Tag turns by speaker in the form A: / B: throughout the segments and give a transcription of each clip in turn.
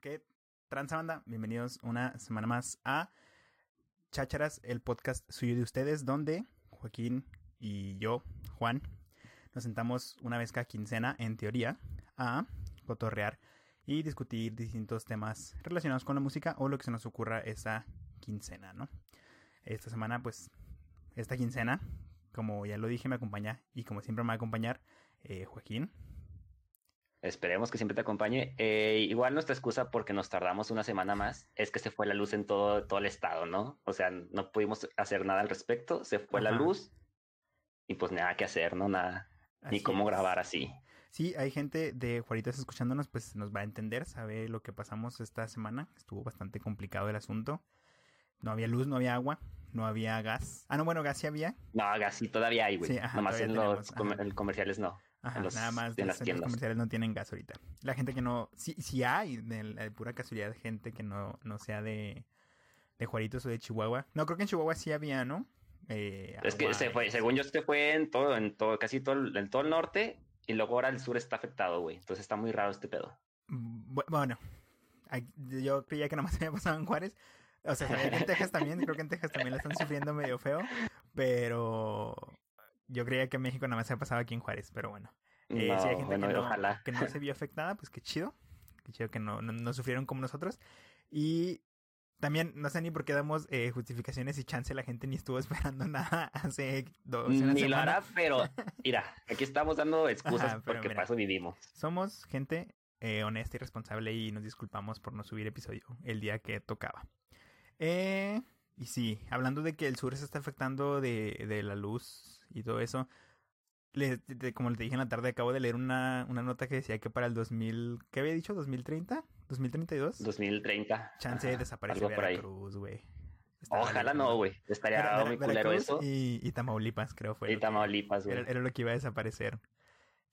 A: ¿Qué tranza banda? Bienvenidos una semana más a Chácharas, el podcast suyo de ustedes, donde Joaquín y yo, Juan, nos sentamos una vez cada quincena, en teoría, a cotorrear y discutir distintos temas relacionados con la música o lo que se nos ocurra esa quincena, ¿no? Esta semana, pues, esta quincena, como ya lo dije, me acompaña y como siempre me va a acompañar eh, Joaquín.
B: Esperemos que siempre te acompañe. Eh, igual nuestra excusa porque nos tardamos una semana más es que se fue la luz en todo, todo el estado, ¿no? O sea, no pudimos hacer nada al respecto, se fue la luz y pues nada que hacer, ¿no? Nada, ni cómo
A: es.
B: grabar así.
A: Sí, hay gente de Juaritas escuchándonos, pues nos va a entender, sabe lo que pasamos esta semana. Estuvo bastante complicado el asunto. No había luz, no había agua, no había gas. Ah, no, bueno, gas sí había.
B: No, gas sí todavía hay, güey.
A: Sí, ajá,
B: Nomás en los com- comerciales no.
A: Ajá,
B: los-
A: nada más
B: en
A: los
B: las
A: centros
B: tiendas.
A: comerciales no tienen gas ahorita. La gente que no, sí, sí hay, de, de pura casualidad, gente que no, no sea de, de Juaritos o de Chihuahua. No, creo que en Chihuahua sí había, ¿no? Eh,
B: Es que se fue, según yo, se fue en todo, en todo, casi todo, el- en todo el norte y luego ahora el sur está afectado, güey. Entonces está muy raro este pedo.
A: Bu- Bueno, yo creía que nomás había pasado en Juárez. O sea, en Texas también, creo que en Texas también la están sufriendo medio feo, pero yo creía que México nada más había pasado aquí en Juárez, pero bueno. Eh,
B: no,
A: si hay gente
B: bueno,
A: que, no,
B: ojalá.
A: que no se vio afectada, pues qué chido. Qué chido que no, no, no sufrieron como nosotros. Y también, no sé ni por qué damos eh, justificaciones y chance, la gente ni estuvo esperando nada hace dos una
B: Ni lo hará, pero mira, aquí estamos dando excusas
A: Ajá, pero
B: porque
A: mira.
B: para eso vivimos.
A: Somos gente eh, honesta y responsable y nos disculpamos por no subir episodio el día que tocaba. Eh, y sí, hablando de que el sur se está afectando de, de la luz y todo eso, de- como te dije en la tarde, acabo de leer una, una nota que decía que para el 2000, ¿qué había dicho? ¿2030? ¿2032?
B: 2030.
A: Chance
B: Ajá,
A: desaparece
B: algo por ahí.
A: Veracruz, güey.
B: Ojalá no, güey. Estaría
A: Vera-
B: muy culero eso.
A: Y, y Tamaulipas, creo fue.
B: Y Tamaulipas, güey.
A: era, era lo que iba a desaparecer.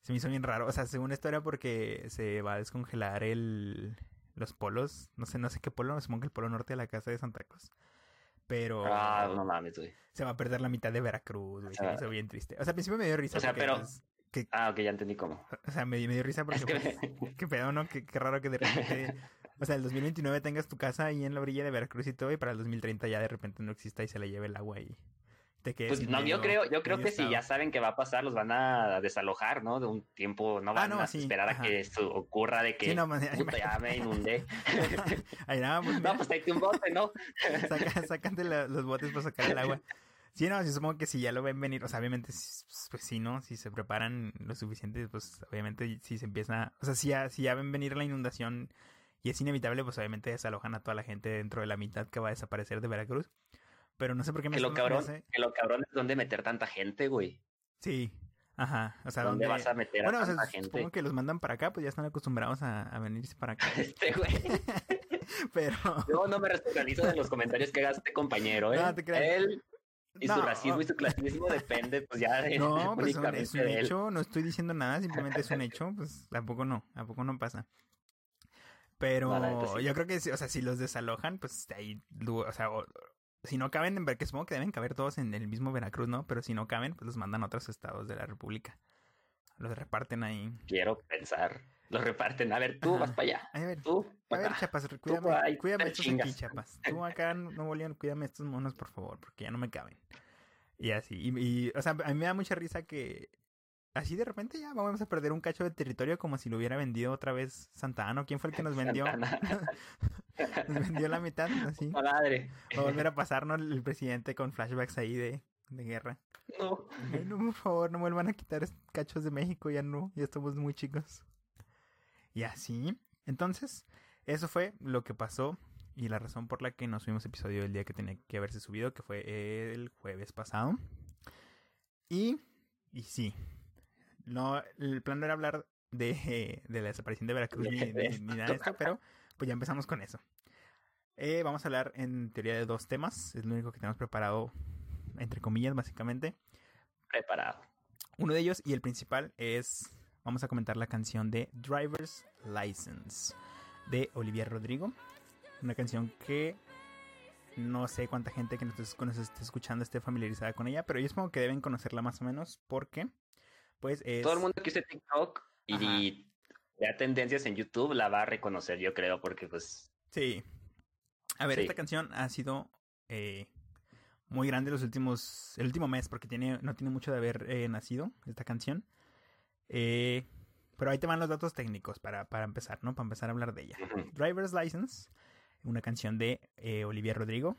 A: Se me hizo bien raro. O sea, según esto era porque se va a descongelar el los polos. No sé, no sé qué polo, supongo que el polo norte de la casa de Santa Cruz. Pero
B: Ah, no mames, güey.
A: se va a perder la mitad de Veracruz, güey. Se me hizo bien triste. O sea, al principio me dio risa.
B: O sea, pero-
A: pues, que-
B: Ah, ok, ya entendí cómo.
A: o sea, me, me dio risa porque,
B: Es que
A: pues, qué pedo, ¿no? Qué, qué raro que de repente, o sea, el 2029 tengas tu casa ahí en la orilla de Veracruz y todo, y para el 2030 ya de repente no exista y se le lleve el agua y te quedes
B: Pues no, yo creo, yo creo que si ya saben que va a pasar, los van a desalojar, ¿no? De un tiempo, no
A: Ah,
B: van
A: no,
B: a
A: sí,
B: esperar
A: ajá.
B: a que esto ocurra de que
A: Sí, no, man,
B: puta, ya me inundé.
A: Ahí nada, pues,
B: no, pues tráete un bote, ¿no?
A: saca, sácate la- los botes para sacar el agua. Sí, no, sí, supongo que si ya lo ven venir, o sea, obviamente, pues sí, ¿no? Si se preparan lo suficiente, pues obviamente si se empieza, o sea, si ya, si ya ven venir la inundación y es inevitable, pues obviamente desalojan a toda la gente dentro de la mitad que va a desaparecer de Veracruz. Pero no sé por qué me
B: Que lo
A: me
B: cabrón,
A: hace-
B: que lo cabrón es dónde meter tanta gente, güey.
A: Sí, ajá, o sea,
B: ¿Dónde
A: ¿dónde-
B: vas a meter
A: Bueno,
B: a
A: o sea,
B: tanta gente?
A: supongo que los mandan para acá, pues ya están acostumbrados a, a venirse para acá.
B: Este güey.
A: Pero...
B: Yo no me responsabilizo de los comentarios que haga este compañero, ¿eh?
A: No, te creas.
B: Él y su
A: No.
B: racismo y su clasismo depende, pues ya de,
A: No, pues un- es un hecho, no estoy diciendo nada, simplemente es un hecho, pues tampoco no, tampoco no pasa. Pero
B: No,
A: yo creo que, o sea, si los desalojan, pues ahí, o sea, o- si no caben, en Ver- que supongo que deben caber todos en el mismo Veracruz, ¿no? Pero si no caben, pues los mandan a otros estados de la República. Los reparten ahí.
B: Quiero pensar. Los reparten. A ver, tú
A: Ajá.
B: vas para allá.
A: A ver,
B: Tú,
A: a ver,
B: acá.
A: Chapas, cuídame,
B: ahí,
A: cuídame estos aquí. Chapas. Tú acá Nuevo León, cuídame estos monos, por favor, porque ya no me caben. Y así, y, y, o sea, a mí me da mucha risa que así de repente ya vamos a perder un cacho de territorio como si lo hubiera vendido otra vez Santa Ana. ¿Quién fue el que nos vendió?
B: Santana.
A: nos vendió la mitad, así.
B: Madre.
A: Va a volver a pasarnos el presidente con flashbacks ahí de, de guerra.
B: No.
A: Ay, no, por favor, no vuelvan a quitar cachos de México, ya no, ya estamos muy chicos. Y así, entonces, eso fue lo que pasó y la razón por la que no subimos episodio el día que tenía que haberse subido, que fue el jueves pasado. Y, y sí, no, el plan no era hablar de, de la desaparición de Veracruz ni, ni- ni nada de esto, pero pues ya empezamos con eso. Eh, vamos a hablar en teoría de dos temas, es lo único que tenemos preparado, entre comillas, básicamente.
B: Preparado.
A: Uno de ellos y el principal es, vamos a comentar la canción de Driver's License de Olivia Rodrigo. Una canción que no sé cuánta gente que nos, esté- nos esté escuchando esté familiarizada con ella, pero yo supongo que deben conocerla más o menos porque, pues es...
B: Todo el mundo que use TikTok y vea tendencias en YouTube la va a reconocer, yo creo, porque pues...
A: Sí. A ver, esta canción ha sido eh, muy grande los últimos, el último mes, porque tiene, no tiene mucho de haber eh, nacido esta canción. Eh, pero ahí te van los datos técnicos para, para empezar, ¿no? Para empezar a hablar de ella. Driver's License, una canción de eh, Olivia Rodrigo.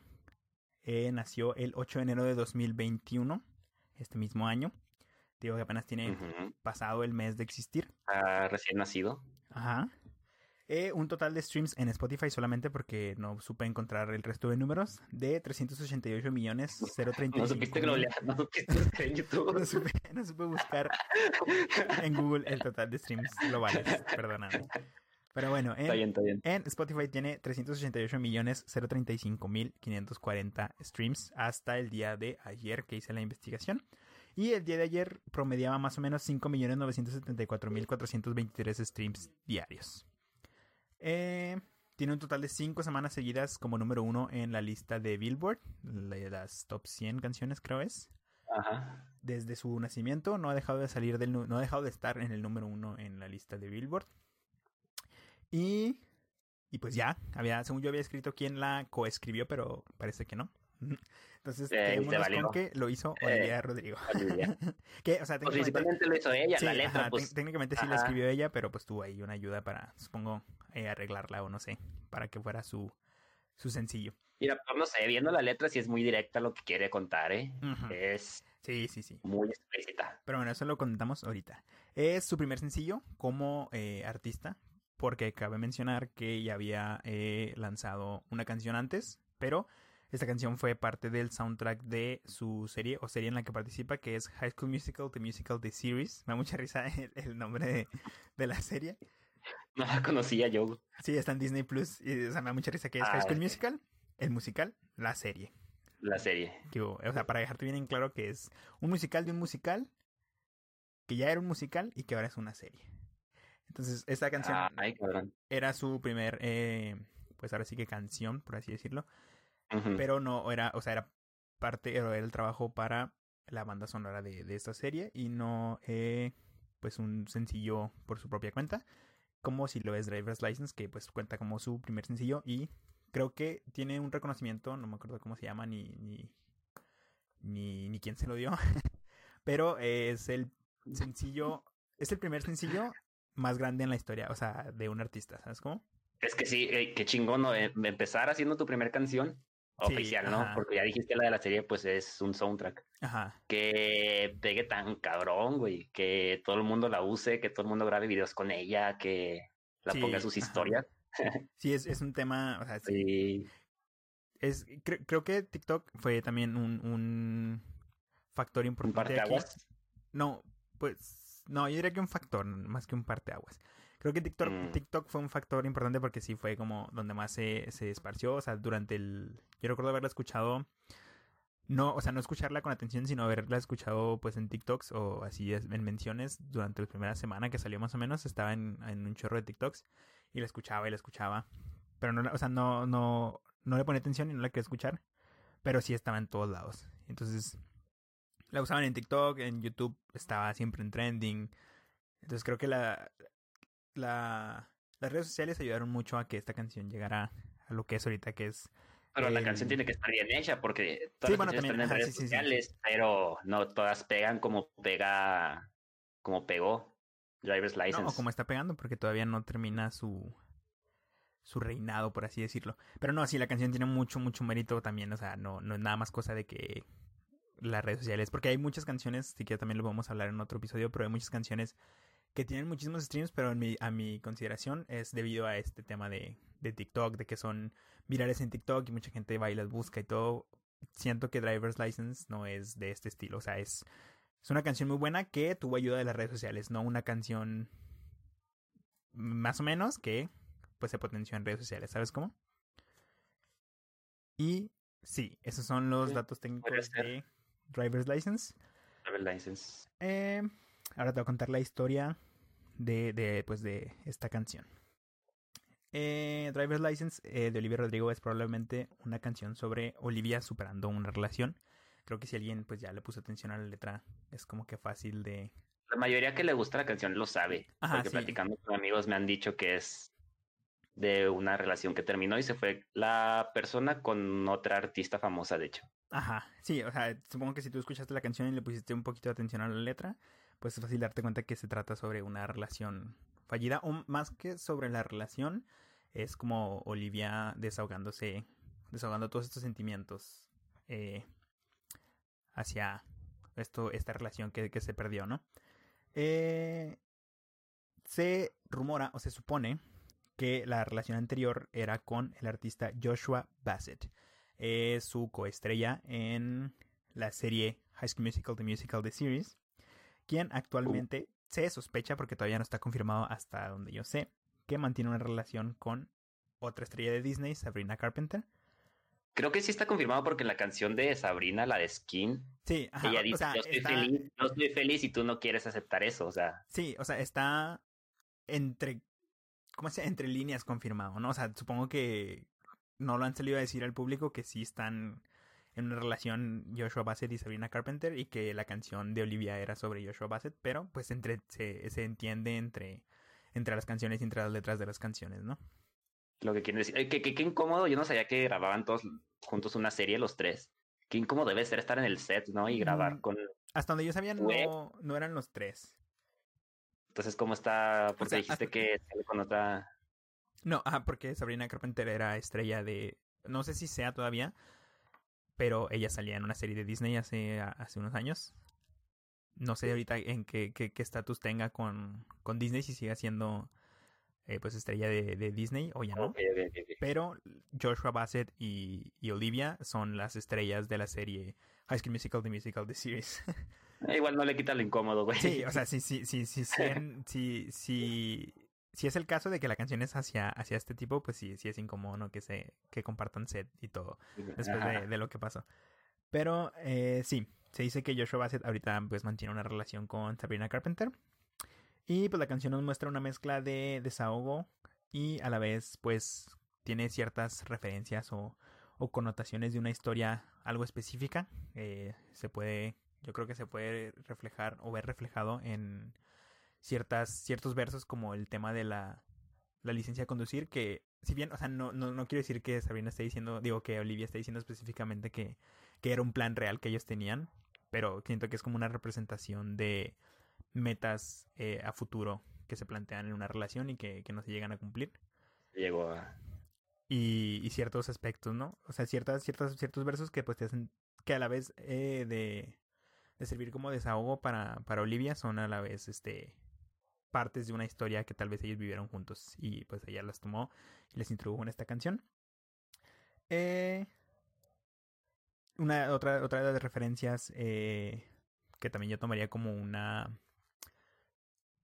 A: Eh, nació el 8 de enero de 2021, este mismo año. Digo que apenas tiene pasado el mes de existir.
B: Ah, recién nacido.
A: Ajá. Eh, un total de streams en Spotify solamente porque no supe encontrar el resto de números de 388 millones 035
B: No supiste lo no supiste buscar en YouTube.
A: no, supe, no supe buscar en Google el total de streams globales, perdóname. Pero bueno, en,
B: está bien, está bien.
A: en Spotify tiene 388 millones 035 mil 540 streams hasta el día de ayer que hice la investigación. Y el día de ayer promediaba más o menos 5 millones 974 mil 423 streams diarios. Eh, tiene un total de 5 semanas seguidas como número uno en la lista de Billboard, las top 100 canciones creo es.
B: Ajá.
A: Desde su nacimiento no ha dejado de salir del no ha dejado de estar en el número uno en la lista de Billboard. Y y pues ya, había según yo había escrito quién la coescribió, pero parece que no. Entonces,
B: Eh,
A: con que lo hizo
B: Eh,
A: Olivia Rodrigo.
B: Olivia.
A: que, o sea,
B: Pues
A: técnicamente,
B: lo hizo ella,
A: sí,
B: la letra,
A: ajá,
B: pues.
A: técnicamente sí la escribió ella, pero pues tuvo ahí una ayuda para, supongo, eh, arreglarla o no sé, para que fuera su, su sencillo.
B: Mira, pues no sé, viendo la letra sí es muy directa lo que quiere contar, ¿eh?
A: Ujú.
B: Es
A: Sí, sí, sí.
B: muy explícita.
A: Pero bueno, eso lo contamos ahorita. Es su primer sencillo como eh, artista, porque cabe mencionar que ya había eh, lanzado una canción antes, pero esta canción fue parte del soundtrack de su serie o serie en la que participa, que es High School Musical, The Musical, The Series. Me da mucha risa el, el nombre de, de la serie.
B: No la conocía yo.
A: Sí, está en Disney Plus. Y, o sea, me da mucha risa que es
B: Ah,
A: High School
B: ok.
A: Musical, el musical, la serie.
B: La serie.
A: Que, o sea, para dejarte bien en claro que es un musical de un musical, que ya era un musical y que ahora es una serie. Entonces, esta canción
B: Ay,
A: era su primer, eh, pues ahora sí que canción, por así decirlo, Pero no era, o sea, era parte, era el trabajo para la banda sonora de, de esta serie y no, eh, pues un sencillo por su propia cuenta, como si lo es Driver's License, que pues cuenta como su primer sencillo y creo que tiene un reconocimiento, no me acuerdo cómo se llama ni, ni, ni, ni quién se lo dio, pero es el sencillo, es el primer sencillo más grande en la historia, o sea, de un artista, ¿sabes cómo?
B: Es que sí, eh, qué chingón, ¿no? Eh, empezar haciendo tu primer canción
A: Sí,
B: oficial, ¿no?
A: ajá.
B: Porque ya dijiste la de la serie, pues es un soundtrack.
A: Ajá.
B: Que pegue tan cabrón, güey. Que todo el mundo la use, que todo el mundo grabe videos con ella, que la
A: Sí,
B: ponga en sus
A: ajá.
B: historias.
A: Sí, es, es un tema, o sea, sí,
B: Sí.
A: es, cre- creo que TikTok fue también un, un factor
B: Un
A: importante aquí.
B: parteaguas.
A: No, pues, no, yo diría que un factor, más que un parteaguas. Creo que TikTok,
B: Mm.
A: TikTok fue un factor importante porque sí fue como donde más se, se esparció, o sea, durante el... Yo recuerdo haberla escuchado, no, o sea, no escucharla con atención, sino haberla escuchado pues en TikToks o así en menciones durante la primera semana que salió más o menos, estaba en, en un chorro de TikToks y la escuchaba y la escuchaba, pero no, o sea, no, no, no le ponía atención y no la quería escuchar, pero sí estaba en todos lados. Entonces, la usaban en TikTok, en YouTube estaba siempre en trending. Entonces creo que la, la las redes sociales ayudaron mucho a que esta canción llegara a lo que es ahorita, que es
B: Pero la canción tiene que estar bien hecha porque
A: Sí,
B: todas
A: bueno,
B: las canciones
A: también,
B: están en
A: ajá,
B: redes
A: sí, sí, sí.
B: sociales, pero no todas pegan como pega, como pegó Driver's License.
A: No, como está pegando, porque todavía no termina su su reinado, por así decirlo. Pero no, sí, la canción tiene mucho, mucho mérito también. O sea, no, no es nada más cosa de que las redes sociales. Porque hay muchas canciones, sí que también lo vamos a hablar en otro episodio, pero hay muchas canciones que tienen muchísimos streams, pero en mi, a mi consideración es debido a este tema de, de TikTok, de que son virales en TikTok y mucha gente va y las busca y todo. Siento que Driver's License no es de este estilo. O sea, es, es una canción muy buena que tuvo ayuda de las redes sociales, no una canción más o menos que pues se potenció en redes sociales, ¿sabes cómo? Y sí, esos son los
B: Sí,
A: datos técnicos de Driver's License.
B: Driver's License.
A: Eh, ahora te voy a contar la historia de, de, pues, de esta canción. Eh, Driver's License eh, de Olivia Rodrigo es probablemente una canción sobre Olivia superando una relación. Creo que si alguien pues ya le puso atención a la letra es como que fácil de,
B: la mayoría que le gusta la canción lo sabe. porque platicando con amigos me han dicho que es de una relación que terminó y se fue la persona con otra artista famosa, de hecho.
A: Ajá, sí, o sea, supongo que si tú escuchaste la canción y le pusiste un poquito de atención a la letra, pues es fácil darte cuenta que se trata sobre una relación fallida, o más que sobre la relación, es como Olivia desahogándose, desahogando todos estos sentimientos eh, hacia esto, esta relación que, que se perdió, ¿no? Eh, se rumora o se supone que la relación anterior era con el artista Joshua Bassett. Es su coestrella en la serie High School Musical, The Musical, The Series, quien actualmente se sospecha, porque todavía no está confirmado hasta donde yo sé, que mantiene una relación con otra estrella de Disney, Sabrina Carpenter.
B: Creo que sí está confirmado porque en la canción de Sabrina, la de Skin, sí, ella dice, yo estoy feliz, no estoy feliz y tú no quieres aceptar eso, o sea.
A: Sí, o sea, está entre, ¿cómo se Entre líneas confirmado, ¿no? O sea, supongo que no lo han salido a decir al público que sí están en una relación Joshua Bassett y Sabrina Carpenter y que la canción de Olivia era sobre Joshua Bassett, pero pues entre se, se entiende entre, entre las canciones y entre las letras de las canciones, ¿no?
B: Lo que quieren decir, eh, que, qué incómodo, yo no sabía que grababan todos juntos una serie, los tres. Qué incómodo debe ser estar en el set, ¿no? Y grabar mm, con...
A: Hasta donde yo sabía, no, no eran los tres.
B: Entonces, ¿cómo está? Porque dijiste que sale con otra...
A: No, ah, porque Sabrina Carpenter era estrella de... No sé si sea todavía, pero ella salía en una serie de Disney hace, hace unos años. No sé ahorita en qué estatus qué, tenga con, con Disney, si sigue siendo eh, pues estrella de, de, Disney o ya no. Pero Joshua Bassett y, y, Olivia son las estrellas de la serie High School Musical, The Musical, The Series.
B: Eh, igual no le quita lo incómodo, güey.
A: Sí, o sea, sí, si es el caso de que la canción es hacia, hacia este tipo, pues sí, sí es incómodo, ¿no? Que se, que compartan set y todo después de, de, lo que pasó. Pero eh, sí, se dice que Joshua Bassett ahorita pues mantiene una relación con Sabrina Carpenter. Y pues la canción nos muestra una mezcla de desahogo y a la vez pues tiene ciertas referencias o, o connotaciones de una historia algo específica. Eh, se puede, yo creo que se puede reflejar o ver reflejado en ciertas, ciertos versos como el tema de la, la licencia de conducir que si bien, o sea, no, no, no quiero decir que Sabrina esté diciendo, digo que Olivia está diciendo específicamente que, que era un plan real que ellos tenían, pero siento que es como una representación de metas eh, a futuro que se plantean en una relación y que, no se llegan a cumplir.
B: Llegó a...
A: Y, y, ciertos aspectos, ¿no? O sea, ciertas, ciertas, ciertos versos que pues te hacen que a la vez eh, de, de servir como desahogo para, para Olivia son a la vez este partes de una historia que tal vez ellos vivieron juntos y pues ella las tomó y les introdujo en esta canción. Eh, una otra otra de las referencias eh, que también yo tomaría como una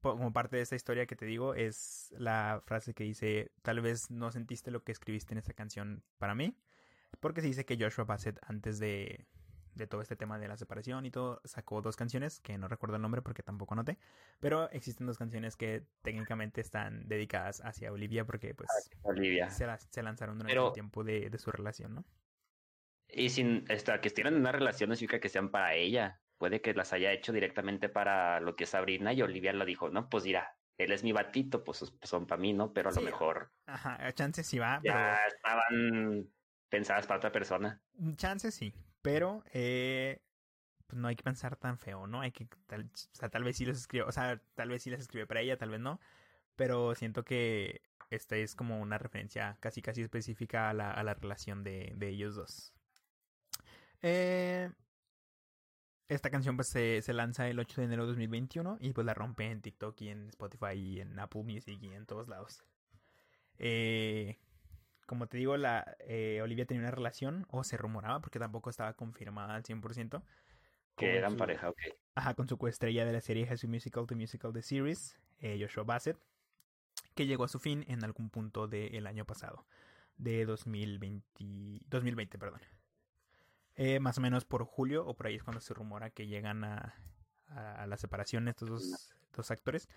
A: como parte de esta historia que te digo, es la frase que dice, tal vez no sentiste lo que escribiste en esa canción para mí, porque se dice que Joshua Bassett antes de, de todo este tema de la separación y todo, sacó dos canciones, que no recuerdo el nombre porque tampoco noté, pero existen dos canciones que técnicamente están dedicadas hacia Olivia porque pues
B: Olivia.
A: Se, se lanzaron durante el tiempo de, de, su relación, ¿no?
B: Y sin esta, que estén en una relación no significa que sean para ella puede que las haya hecho directamente para lo que es Sabrina y Olivia lo dijo, no, pues dirá, él es mi batito, pues son para mí, ¿no? Pero a lo mejor.
A: Ajá, chances sí va.
B: Ya estaban pensadas para otra persona.
A: Mm, chances sí, pero eh, pues no hay que pensar tan feo, ¿no? Hay que, tal, o sea, tal vez sí les escribe, o sea, tal vez sí les escribe para ella, tal vez no, pero siento que esta es como una referencia casi casi específica a la, a la relación de, de ellos dos. Eh, esta canción pues se, se, lanza el 8 de enero de 2021 y pues la rompe en TikTok y en Spotify y en Apple Music y en todos lados. Eh, como te digo, la eh, Olivia tenía una relación, o se rumoraba, porque tampoco estaba confirmada al 100%.
B: Que eran pareja, ok.
A: Ajá, con su coestrella de la serie High Musical, The Musical, The Series, eh, Joshua Bassett, que llegó a su fin en algún punto del año pasado, de 2020, 2020, perdón. Eh, más o menos por julio o por ahí es cuando se rumora que llegan a, a, la separación estos dos, dos actores.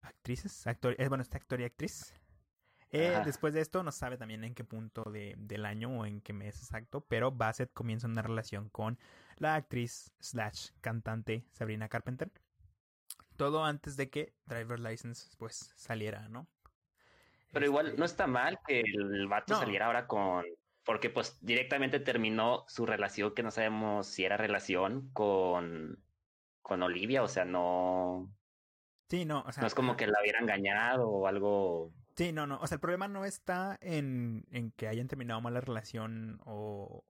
A: Actrices, actor, eh, bueno, este actor y actriz. Eh, después de esto no sabe también en qué punto de, del año o en qué mes exacto, pero Bassett comienza una relación con la actriz slash cantante Sabrina Carpenter. Todo antes de que Driver License pues saliera, ¿no?
B: Pero igual
A: Este,
B: no está mal que el vato
A: No.
B: saliera ahora con. Porque pues directamente terminó su relación, que no sabemos si era relación con, con Olivia, o sea, no,
A: Sí, no, o sea,
B: no es como que la hubiera engañado o algo.
A: Sí, no, no. O sea, el problema no está en, en que hayan terminado mal la relación o,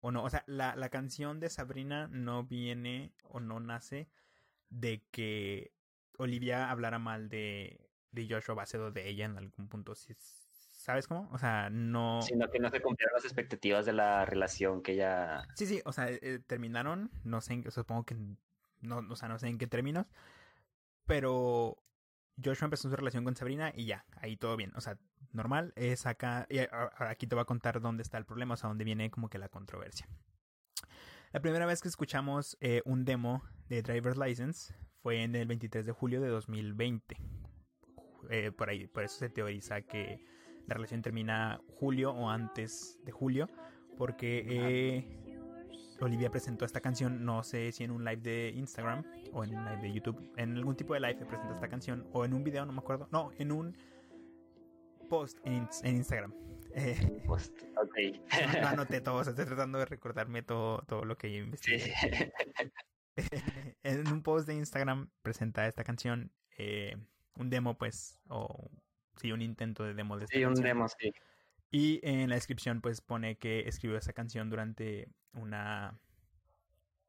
A: o no. O sea, la, la canción de Sabrina no viene o no nace de que Olivia hablara mal de, de Joshua Bacedo de ella en algún punto. ¿sí? ¿Sabes cómo? O sea, no.
B: Sino que no se cumplieron las expectativas de la relación que ella.
A: Sí, sí, o sea, eh, terminaron, no sé, en, qué- supongo que no, o sea, no sé en qué términos, pero Joshua empezó su relación con Sabrina y ya, ahí todo bien, o sea, normal, es acá, y aquí te voy a contar dónde está el problema, o sea, dónde viene como que la controversia. La primera vez que escuchamos eh, un demo de Driver's License fue en el 23 de julio de 2020. Eh, por ahí, por eso se teoriza que la relación termina julio o antes de julio, porque eh, Olivia presentó esta canción, no sé si en un live de Instagram o en un live de YouTube, en algún tipo de live presenta esta canción, o en un video, no me acuerdo, no, en un post en, en Instagram. Eh,
B: Pues, ok.
A: no, no anoté todo, o sea, estoy tratando de recordarme todo, todo lo que yo
B: Sí.
A: investigué. en un post de Instagram presenta esta canción, eh, un demo pues, o sí, un intento de demo de esta
B: Sí, un demo, sí.
A: Y en la descripción pues pone que escribió esa canción durante una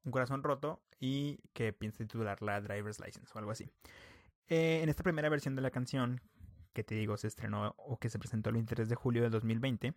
A: un corazón roto y que piensa titularla Driver's License o algo así. Eh, en esta primera versión de la canción, que te digo se estrenó o que se presentó el 23 de julio de 2020,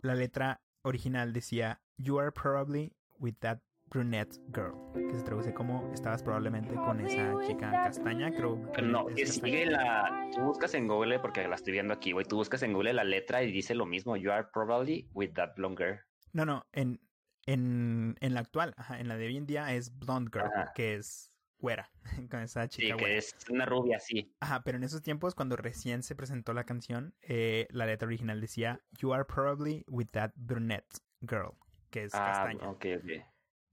A: la letra original decía You are probably with that brunette girl, que se traduce como estabas probablemente con esa chica castaña, creo.
B: Pero no,
A: es
B: que
A: castaña.
B: sigue la. Tú buscas en Google, porque la estoy viendo aquí, güey. Tú buscas en Google la letra y dice lo mismo. You are probably with that blonde girl.
A: No, no, en, en, en la actual, ajá, en la de hoy en día es Blonde Girl,
B: Ajá.
A: que es güera, con esa
B: Sí,
A: chica
B: que
A: güera.
B: es una rubia, sí.
A: Ajá, pero en esos tiempos, cuando recién se presentó la canción, eh, la letra original decía You are probably with that brunette girl, que es
B: Ah,
A: castaña.
B: ok, ok.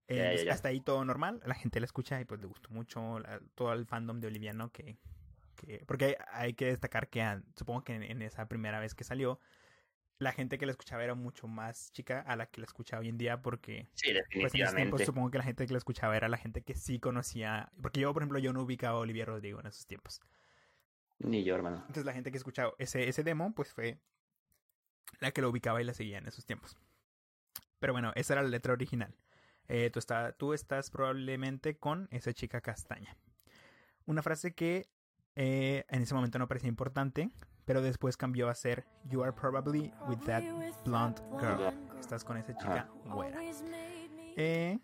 A: Eh,
B: ya, ya, ya.
A: Hasta ahí todo normal, la gente la escucha y pues le gustó mucho la- todo el fandom de Olivia, ¿no? Que, que, porque hay, hay que destacar que ah, supongo que en, en esa primera vez que salió, la gente que la escuchaba era mucho más chica a la que la escucha hoy en día porque
B: Sí,
A: pues en ese tiempo supongo que la gente que la escuchaba era la gente que sí conocía. Porque yo, por ejemplo, yo no ubicaba a Olivia Rodrigo en esos tiempos.
B: Ni yo, hermano.
A: Entonces la gente que escuchaba ese, ese demo, pues fue la que lo ubicaba y la seguía en esos tiempos. Pero bueno, esa era la letra original. Eh, tú, está, tú estás probablemente con esa chica castaña. Una frase que eh, en ese momento no parecía importante, pero después cambió a ser You are probably with that blonde girl. Estás con esa chica güera. Eh,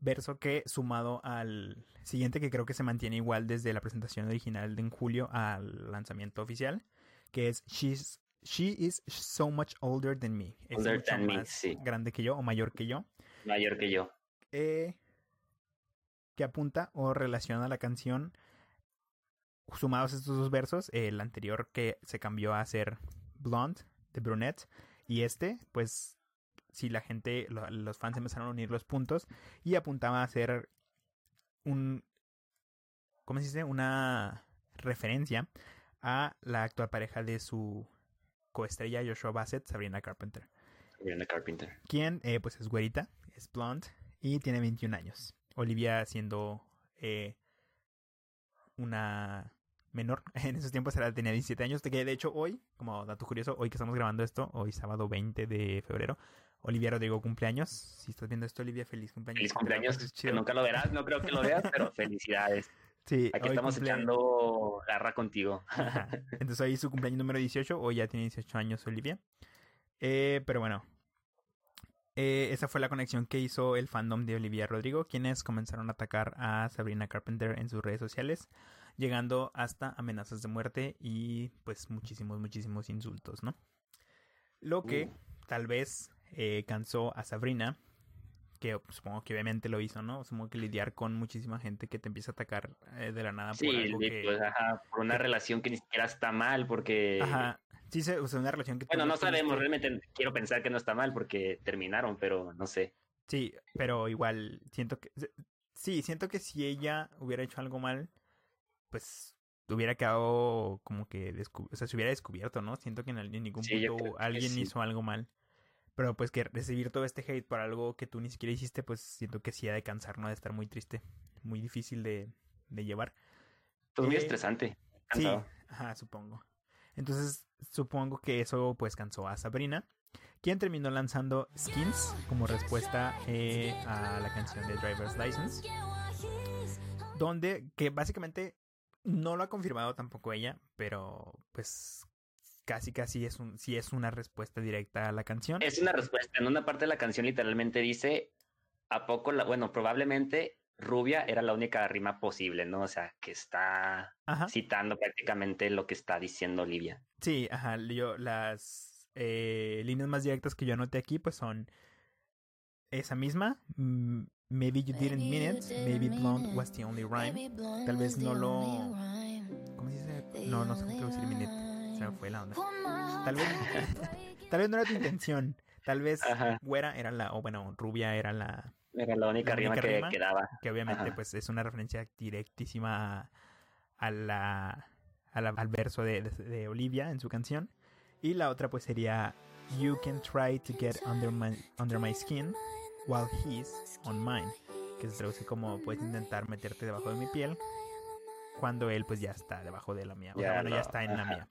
A: verso que sumado al siguiente que creo que se mantiene igual desde la presentación original de en julio al lanzamiento oficial, que es She's She is so much older than me. Es
B: Older
A: mucho
B: than me,
A: más
B: sí.
A: grande que yo o mayor que yo.
B: Mayor que yo.
A: Eh, que apunta o relaciona la canción sumados estos dos versos, el anterior que se cambió a ser Blonde de Brunette y este, pues si la gente, lo- los fans empezaron a unir los puntos y apuntaba a ser un, ¿cómo se dice? Una referencia a la actual pareja de su coestrella Joshua Bassett, Sabrina Carpenter
B: Sabrina Carpenter.
A: quien eh, pues es güerita, es blonde y tiene 21 años. Olivia siendo eh, una menor, en esos tiempos era, tenía 17 años, que de hecho hoy, como dato curioso, hoy que estamos grabando esto, hoy sábado 20 de febrero, Olivia Rodrigo cumpleaños. Si estás viendo esto, Olivia, feliz cumpleaños.
B: Feliz cumpleaños. Que
A: chido.
B: nunca lo verás, no creo que lo veas, pero felicidades.
A: Sí,
B: Aquí estamos
A: cumple-
B: echando garra contigo.
A: Ajá. Entonces hoy su cumpleaños número 18, hoy ya tiene 18 años Olivia. Eh, pero bueno, eh, esa fue la conexión que hizo el fandom de Olivia Rodrigo, quienes comenzaron a atacar a Sabrina Carpenter en sus redes sociales, llegando hasta amenazas de muerte y pues muchísimos, muchísimos insultos, ¿no? Lo que
B: Uh.
A: tal vez eh, cansó a Sabrina, que supongo que obviamente lo hizo, ¿no? Supongo que lidiar con muchísima gente que te empieza a atacar eh, de la nada por
B: Sí,
A: algo que...
B: pues, ajá, por una relación que ni siquiera está mal, porque...
A: Ajá. Sí, o sea, una relación que
B: Bueno, no sabemos, realmente quiero pensar que no está mal porque terminaron, pero no sé.
A: Sí, pero igual siento que Sí, siento que si ella hubiera hecho algo mal, pues hubiera quedado como que, o sea, se hubiera descubierto, ¿no? Siento que en, ningún punto alguien hizo algo mal. Pero pues que recibir todo este hate por algo que tú ni siquiera hiciste, pues siento que sí ha de cansar, ¿no? De estar muy triste, muy difícil de, de llevar.
B: Pues muy eh, estresante.
A: Sí, ajá, supongo. Entonces, supongo que eso pues cansó a Sabrina, quien terminó lanzando Skins como respuesta eh, a la canción de Driver's License. Donde, que básicamente no lo ha confirmado tampoco ella, pero pues casi casi es un sí es una respuesta directa a la canción.
B: Es una respuesta. En una parte de la canción literalmente dice a poco la, bueno, probablemente rubia era la única rima posible, ¿no? O sea, que está citando prácticamente lo que está diciendo Olivia.
A: Sí, ajá, yo las eh, líneas más directas que yo anoté aquí pues son esa misma, maybe you didn't mean it, maybe blonde was the only rhyme. Tal vez no lo ¿Cómo se dice? No, no sé cómo decir minute se fue la onda. Tal vez, tal vez no era tu intención. Tal vez güera era la, o bueno, rubia era la...
B: Era la única, rima, que quedaba.
A: Que obviamente pues es una referencia directísima a la, al verso de, de, Olivia en su canción. Y la otra pues sería You can try to get under my, under my skin while he's on mine. Que se traduce como puedes intentar meterte debajo de mi piel cuando él pues ya está debajo de la mía. O sea, ya está en la mía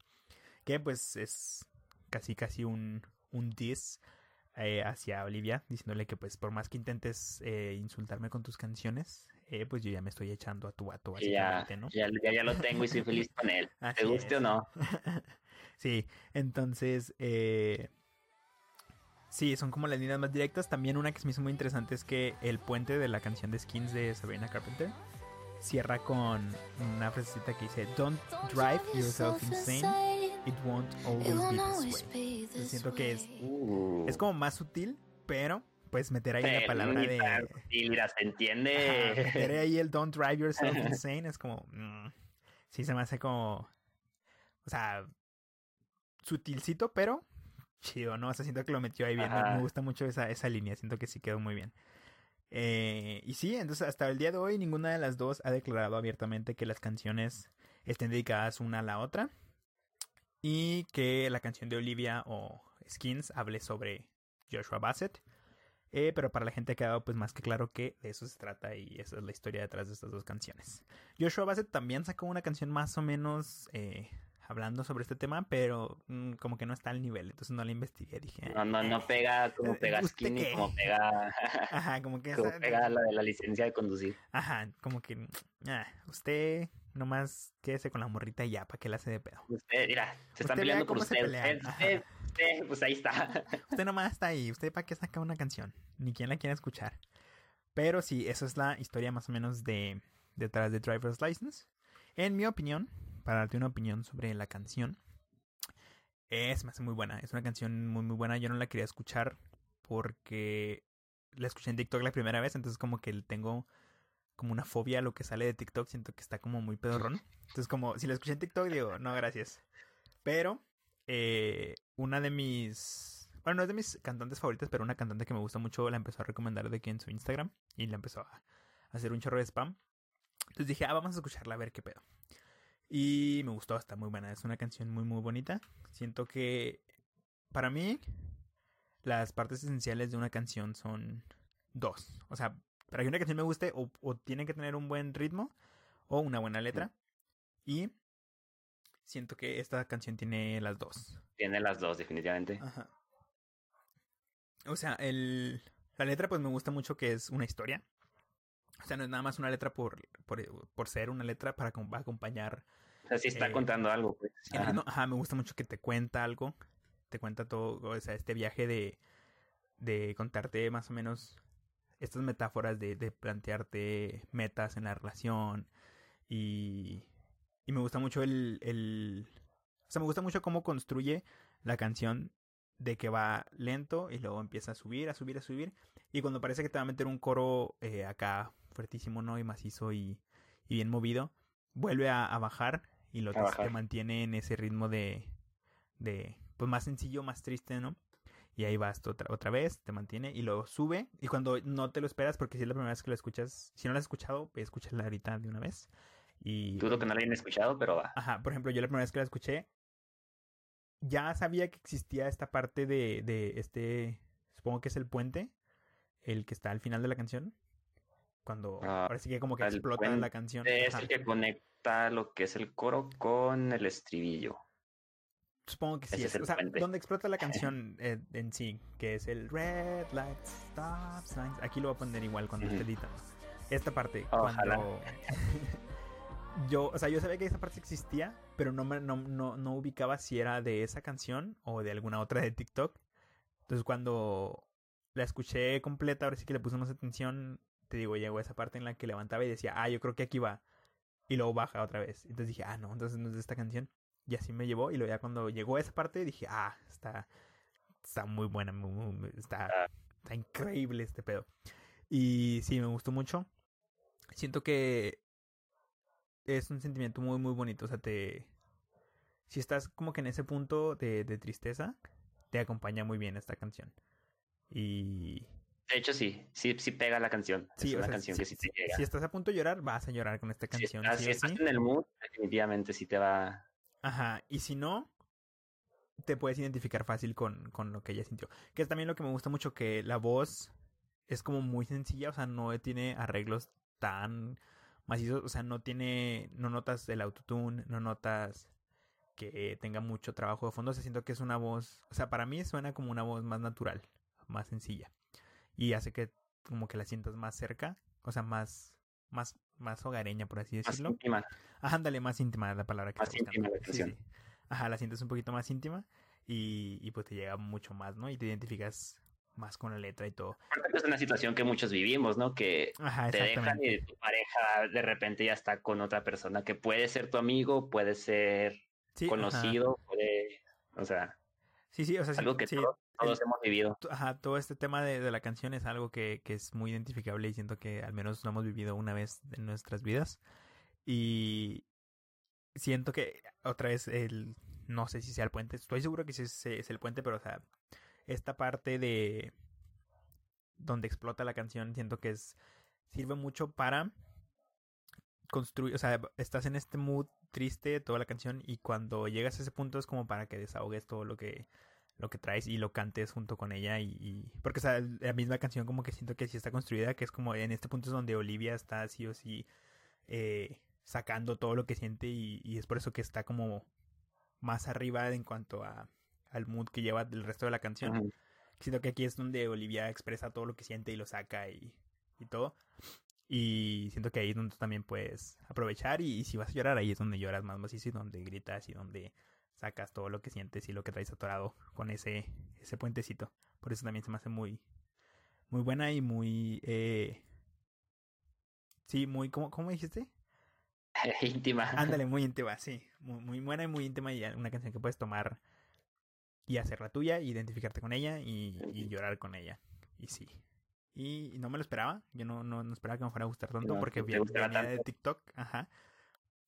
A: que pues es casi casi un, un diss eh, hacia Olivia, diciéndole que pues por más que intentes eh, insultarme con tus canciones, eh, pues yo ya me estoy echando a tu vato,
B: básicamente, ya, ¿no? Ya, ya, lo tengo y soy feliz con él, ¿te guste o no?
A: sí, entonces, sí, son como las líneas más directas. También una que se me hizo muy interesante es que el puente de la canción de Skins de Sabrina Carpenter cierra con una frasecita que dice, Don't drive yourself insane It won't always be this way. siento que es, uh. es como más sutil, pero pues meter ahí la palabra de.
B: Mira, se entiende.
A: meter ahí el don't drive yourself insane es como. Mm, sí, se me hace como. O sea, sutilcito, pero chido, ¿no? O sea, siento que lo metió ahí bien. Me gusta mucho esa, esa línea, siento que sí quedó muy bien. Eh, y sí, entonces hasta el día de hoy ninguna de las dos ha declarado abiertamente que las canciones estén dedicadas una a la otra y que la canción de Olivia o Skins hable sobre Joshua Bassett. Eh, pero para la gente ha quedado pues más que claro que de eso se trata y esa es la historia detrás de estas dos canciones. Joshua Bassett también sacó una canción más o menos eh, hablando sobre este tema, pero mm, como que no está al nivel, entonces no la investigué, dije.
B: No, no, no pega como eh, pega Skinny, como pega...
A: Ajá, como que...
B: como pega la de la licencia de conducir.
A: Ajá, como que... Ah, usted nomás quédese con la morrita y ya, ¿para qué la hace de pedo?
B: Usted, mira, se están peleando por usted. Usted, pues ahí está.
A: Usted nomás está ahí. ¿Usted para qué saca una canción? Ni quien la quiere escuchar. Pero sí, eso es la historia más o menos de detrás de Driver's License. En mi opinión, para darte una opinión sobre la canción, es más muy buena. Es una canción muy, muy buena. Yo no la quería escuchar porque la escuché en TikTok la primera vez, entonces como que tengo como una fobia a lo que sale de TikTok, siento que está como muy pedorrón. Entonces, como si lo escuché en TikTok, digo, no, gracias. Pero, eh, una de mis. Bueno, no es de mis cantantes favoritas, pero una cantante que me gusta mucho la empezó a recomendar de aquí en su Instagram y la empezó a hacer un chorro de spam. Entonces dije, ah, vamos a escucharla a ver qué pedo. Y me gustó, está muy buena. Es una canción muy, muy bonita. Siento que para mí las partes esenciales de una canción son dos. O sea, para que una canción me guste, o, tiene que tener un buen ritmo o una buena letra. Y siento que esta canción tiene las dos.
B: Tiene las dos, definitivamente.
A: Ajá. O sea, el, la letra pues me gusta mucho que es una historia. O sea, no es nada más una letra por, por, ser una letra para acompañar.
B: O sea, sí está eh, contando algo, pues.
A: Ajá. me gusta mucho que te cuenta algo. Te cuenta todo, o sea, este viaje de, de contarte más o menos estas metáforas de, de plantearte metas en la relación y, y me gusta mucho el, el... O sea, me gusta mucho cómo construye la canción de que va lento y luego empieza a subir, a subir, a subir. Y cuando parece que te va a meter un coro eh, acá fuertísimo, ¿no? Y macizo y, y bien movido, vuelve a, a bajar y lo te, mantiene en ese ritmo de, de, pues más sencillo, más triste, ¿no? Y ahí vas otra, otra vez, te mantiene y luego sube. Y cuando no te lo esperas, porque si es la primera vez que lo escuchas, si no lo has escuchado, escúchala ahorita de una vez. Y...
B: Dudo que no la hayan escuchado, pero va.
A: Ajá, por ejemplo, yo la primera vez que la escuché, ya sabía que existía esta parte de, de este, supongo que es el puente, el que está al final de la canción. Cuando
B: Ah,
A: parece que como que explota la canción.
B: Es
A: Ajá.
B: el que conecta lo que es el coro con el estribillo.
A: Supongo que sí.
B: Ese
A: Es, o sea, donde explota la canción eh, en sí, que es el red light stop signs. Aquí lo voy a poner igual cuando esté
B: Ujú.
A: editando. Esta parte,
B: Ojalá.
A: cuando yo, o sea, yo sabía que esa parte existía, pero no, me, no, no, no ubicaba si era de esa canción o de alguna otra de TikTok. Entonces cuando la escuché completa, ahora sí que le puse más atención, te digo, llegó esa parte en la que levantaba y decía, ah, yo creo que aquí va. Y luego baja otra vez. Entonces dije, ah, no, entonces no es de esta canción. Y así me llevó. Y luego ya cuando llegó a esa parte dije, ah, está, está muy buena, muy- muy- está,
B: Ah.
A: está increíble este pedo. Y sí, me gustó mucho. Siento que es un sentimiento muy, muy bonito. O sea, te... Si estás como que en ese punto de, de tristeza, te acompaña muy bien esta canción. Y
B: De hecho, sí, sí, sí pega la canción.
A: sí,
B: es
A: o
B: una
A: sea,
B: canción
A: si,
B: que sí te
A: si-
B: llega.
A: si estás a punto de llorar, vas a llorar con esta
B: Si
A: canción.
B: estás,
A: sí
B: si estás en el mood, definitivamente sí te va.
A: Ajá, y si no, te puedes identificar fácil con, con lo que ella sintió. Que es también lo que me gusta mucho, que la voz es como muy sencilla, o sea, no tiene arreglos tan macizos, o sea, no tiene, no notas el autotune, no notas que tenga mucho trabajo de fondo, o sea, siento que es una voz, o sea, para mí suena como una voz más natural, más sencilla, y hace que como que la sientas más cerca, o sea, más, más, más hogareña, por así
B: Más
A: decirlo.
B: íntima.
A: Ajá, ándale, más íntima es la palabra que
B: Más íntima la
A: Sí,
B: canción.
A: sí. Ajá, la sientes un poquito más íntima y, y pues te llega mucho más, ¿no? Y te identificas más con la letra y todo.
B: Es una situación que muchos vivimos, ¿no? Que
A: Ajá,
B: te dejan y tu pareja de repente ya está con otra persona que puede ser tu amigo, puede ser
A: Sí, ajá.
B: conocido, puede. O sea,
A: Sí, sí, o sea, sí,
B: algo que
A: sí,
B: todos, todos
A: el-
B: hemos vivido.
A: ajá, todo este tema de, de la canción es algo que, que es muy identificable y siento que al menos lo hemos vivido una vez en nuestras vidas. Y siento que otra vez el no sé si sea el puente, estoy seguro que sí es, es el puente, pero o sea, esta parte de donde explota la canción siento que es sirve mucho para construir, o sea, estás en este mood triste toda la canción y cuando llegas a ese punto es como para que desahogues todo lo que lo que traes y lo cantes junto con ella y, y- porque o sea, la misma canción como que siento que sí está construida, que es como en este punto es donde Olivia está así o sí eh, sacando todo lo que siente y, y es por eso que está como más arriba en cuanto a al mood que lleva el resto de la canción. Siento que aquí es donde Olivia expresa todo lo que siente y lo saca y, y todo. Y siento que ahí es donde tú también puedes aprovechar y, y si vas a llorar, ahí es donde lloras más macizo y donde gritas y donde sacas todo lo que sientes y lo que traes atorado con ese, ese puentecito. Por eso también se me hace muy, muy buena y muy... Eh... Sí, muy... ¿Cómo, cómo dijiste?
B: Íntima.
A: Ándale, muy íntima, sí. Muy, muy buena y muy íntima y una canción que puedes tomar y hacerla tuya, identificarte con ella y, y llorar con ella. Y sí. Y, y no me lo esperaba. Yo no, no, no esperaba que me fuera a gustar tanto
B: No,
A: porque vi- venía de. TikTok. Ajá.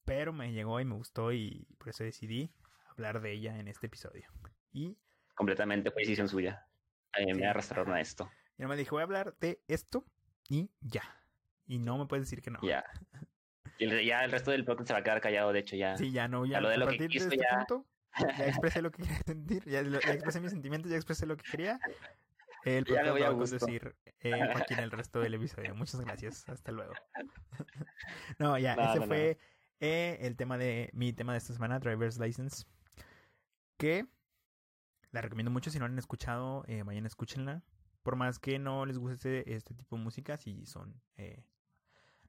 A: Pero me llegó y me gustó y por eso decidí hablar de ella en este episodio. Y
B: Completamente fue decisión suya. A mí
A: Sí.
B: me arrastraron a esto.
A: y me dijo, voy a hablar de esto y ya. Y no me puedes decir que no.
B: Ya. Y el- ya el resto del podcast se va a quedar callado, de hecho, ya.
A: Sí, ya no, ya
B: A lo de lo que quiso
A: este
B: ya-
A: punto, ya expresé lo que quería sentir, ya, ya expresé mis sentimientos, ya expresé lo que quería. El
B: voy
A: lo
B: a
A: va a conducir eh, Joaquín el resto del episodio. Muchas gracias, hasta luego. no, ya,
B: No,
A: ese
B: no, no.
A: fue eh, el tema de mi tema de esta semana, Driver's License, que la recomiendo mucho, si no la han escuchado, eh, vayan, escúchenla. Por más que no les guste este tipo de música, si son eh,